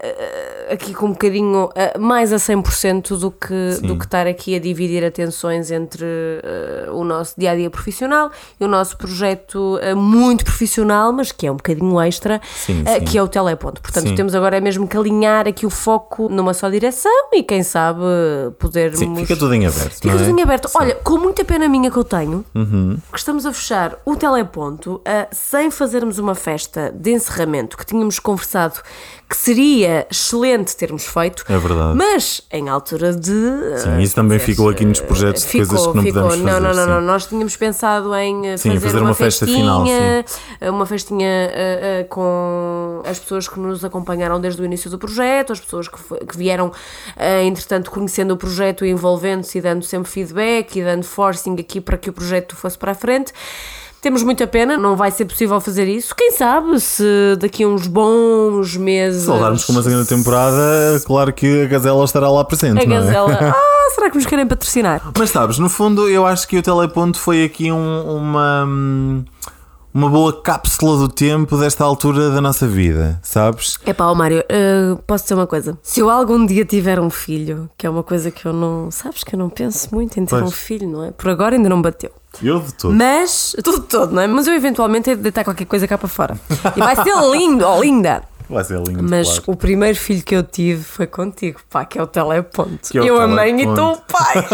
aqui com um bocadinho ah, mais a 100% do que, Sim. do que estar aqui a dividir atenções entre ah, o nosso dia a dia profissional e o nosso projeto muito profissional, mas que é um bocadinho extra, Sim, sim. que é o Teleponto. Portanto, Sim. temos agora mesmo que alinhar aqui o foco numa só direção e quem sabe podermos. Sim, fica tudo em aberto. Fica é? tudo em aberto. Olha, com muita pena minha que eu tenho, Uhum. que estamos a fechar o teleponto ah, sem fazermos uma festa de encerramento que tínhamos conversado que seria excelente termos feito. É verdade. Mas em altura de. Sim, ah, isso também dizer, ficou aqui nos projetos de ficou, coisas que não ficou. podemos Não, fazer, não, não, sim. não. Nós tínhamos pensado em ah, Sim, fazer, fazer uma, uma festa festinha, final, sim. ah, uma festinha ah, ah, com as pessoas que nos acompanharam desde o início do projeto, as pessoas que, que vieram, ah, entretanto, conhecendo o projeto e envolvendo-se e dando sempre feedback e dando forcing aqui para que o projeto fosse para a frente. Temos muita pena, não vai ser possível fazer isso. Quem sabe se daqui a uns bons meses. Se voltarmos com uma segunda temporada, claro que a Gazela estará lá presente, A não é? gazela. Ah, será que nos querem patrocinar? Mas sabes, no fundo, eu acho que o Teleponto foi aqui um- uma. Uma boa cápsula do tempo desta altura da nossa vida, sabes? É pá, Mário, eh, posso dizer uma coisa? Se eu algum dia tiver um filho, que é uma coisa que eu não. Sabes que eu não penso muito em ter Pois. um filho, não é? Por agora ainda não bateu. Eu de todo. Mas, tudo todo, não é? Mas eu eventualmente hei de deitar qualquer coisa cá para fora. E vai ser lindo, ou linda. Vai ser lindo. Mas claro. o primeiro filho que eu tive foi contigo, pá, que é o teleponto. Que é o eu a mãe e tu teleponto. o pai.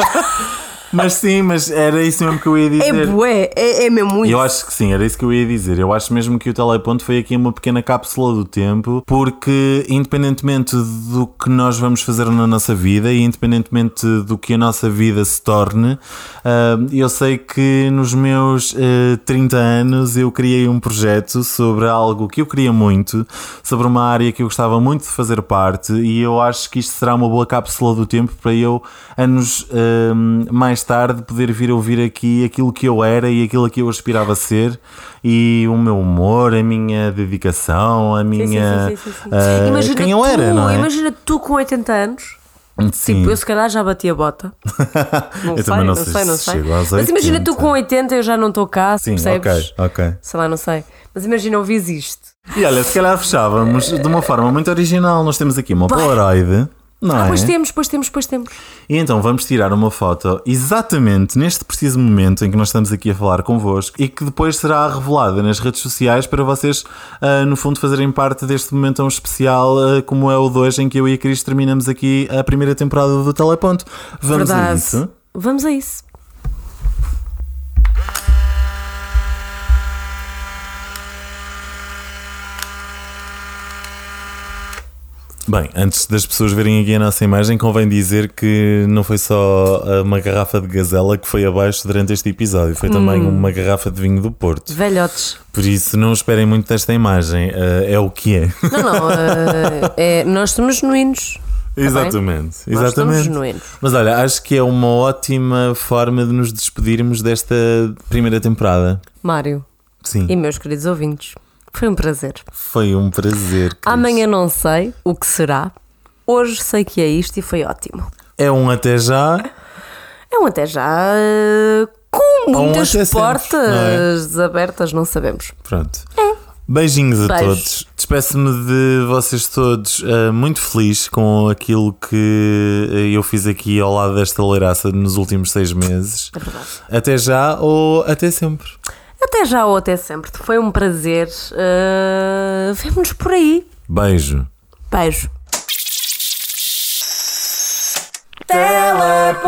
Mas sim, mas era isso mesmo que eu ia dizer. é bué, é, é mesmo muito. Eu acho que sim, era isso que eu ia dizer. Eu acho mesmo que o Teleponto foi aqui uma pequena cápsula do tempo, porque independentemente do que nós vamos fazer na nossa vida e independentemente do que a nossa vida se torne, ah, eu sei que nos meus ah, 30 anos eu criei um projeto sobre algo que eu queria muito, sobre uma área que eu gostava muito de fazer parte, e eu acho que isto será uma boa cápsula do tempo para eu, anos ah, mais tarde, poder vir ouvir aqui aquilo que eu era e aquilo que eu aspirava a ser, e o meu humor, a minha dedicação, a minha. sim, sim, sim, Imagina quem eu tu, era, não é? Imagina tu com 80 anos. Sim. Tipo, eu se calhar já bati a bota. Não Eu sei, também não não sei sei, não se sei. Mas imagina 80. tu com 80 eu já não estou cá, Sim, percebes? ok, ok. Sei lá, não sei. Mas imagina ouvis isto. E olha, se calhar fechávamos de uma forma muito original. Nós temos aqui uma Polaroid, não Ah, é? pois temos, pois temos, pois temos. E então vamos tirar uma foto exatamente neste preciso momento em que nós estamos aqui a falar convosco e que depois será revelada nas redes sociais para vocês, ah, no fundo, fazerem parte deste momento tão especial ah, como é o de hoje em que eu e a Cris terminamos aqui a primeira temporada do Teleponto. Vamos a Verdade. isso? Vamos a isso. Bem, antes das pessoas verem aqui a nossa imagem, convém dizer que não foi só uh, uma garrafa de gazela que foi abaixo durante este episódio, foi também uma garrafa de vinho do Porto. Velhotes. Por isso, não esperem muito desta imagem, uh, é o que é. Não, não. eh, é, nós somos genuínos. Exatamente, Nós somos exatamente. genuínos. Mas olha, acho que é uma ótima forma de nos despedirmos desta primeira temporada. Mário Sim, e meus queridos ouvintes, foi um prazer. foi um prazer. Cris. Amanhã não sei o que será. Hoje sei que é isto e foi ótimo. É um até já. É um até já eh, com um muitas até sempre, portas abertas, não sabemos. Pronto. Beijinhos a Beijos. todos. Despeço-me de vocês todos eh, muito feliz com aquilo que eh, eu fiz aqui ao lado desta leiraça nos últimos seis meses. É verdade. Até já ou até sempre. Até já ou até sempre. Foi um prazer. Uh, Vemo-nos por aí. Beijo. Beijo. Teleponto.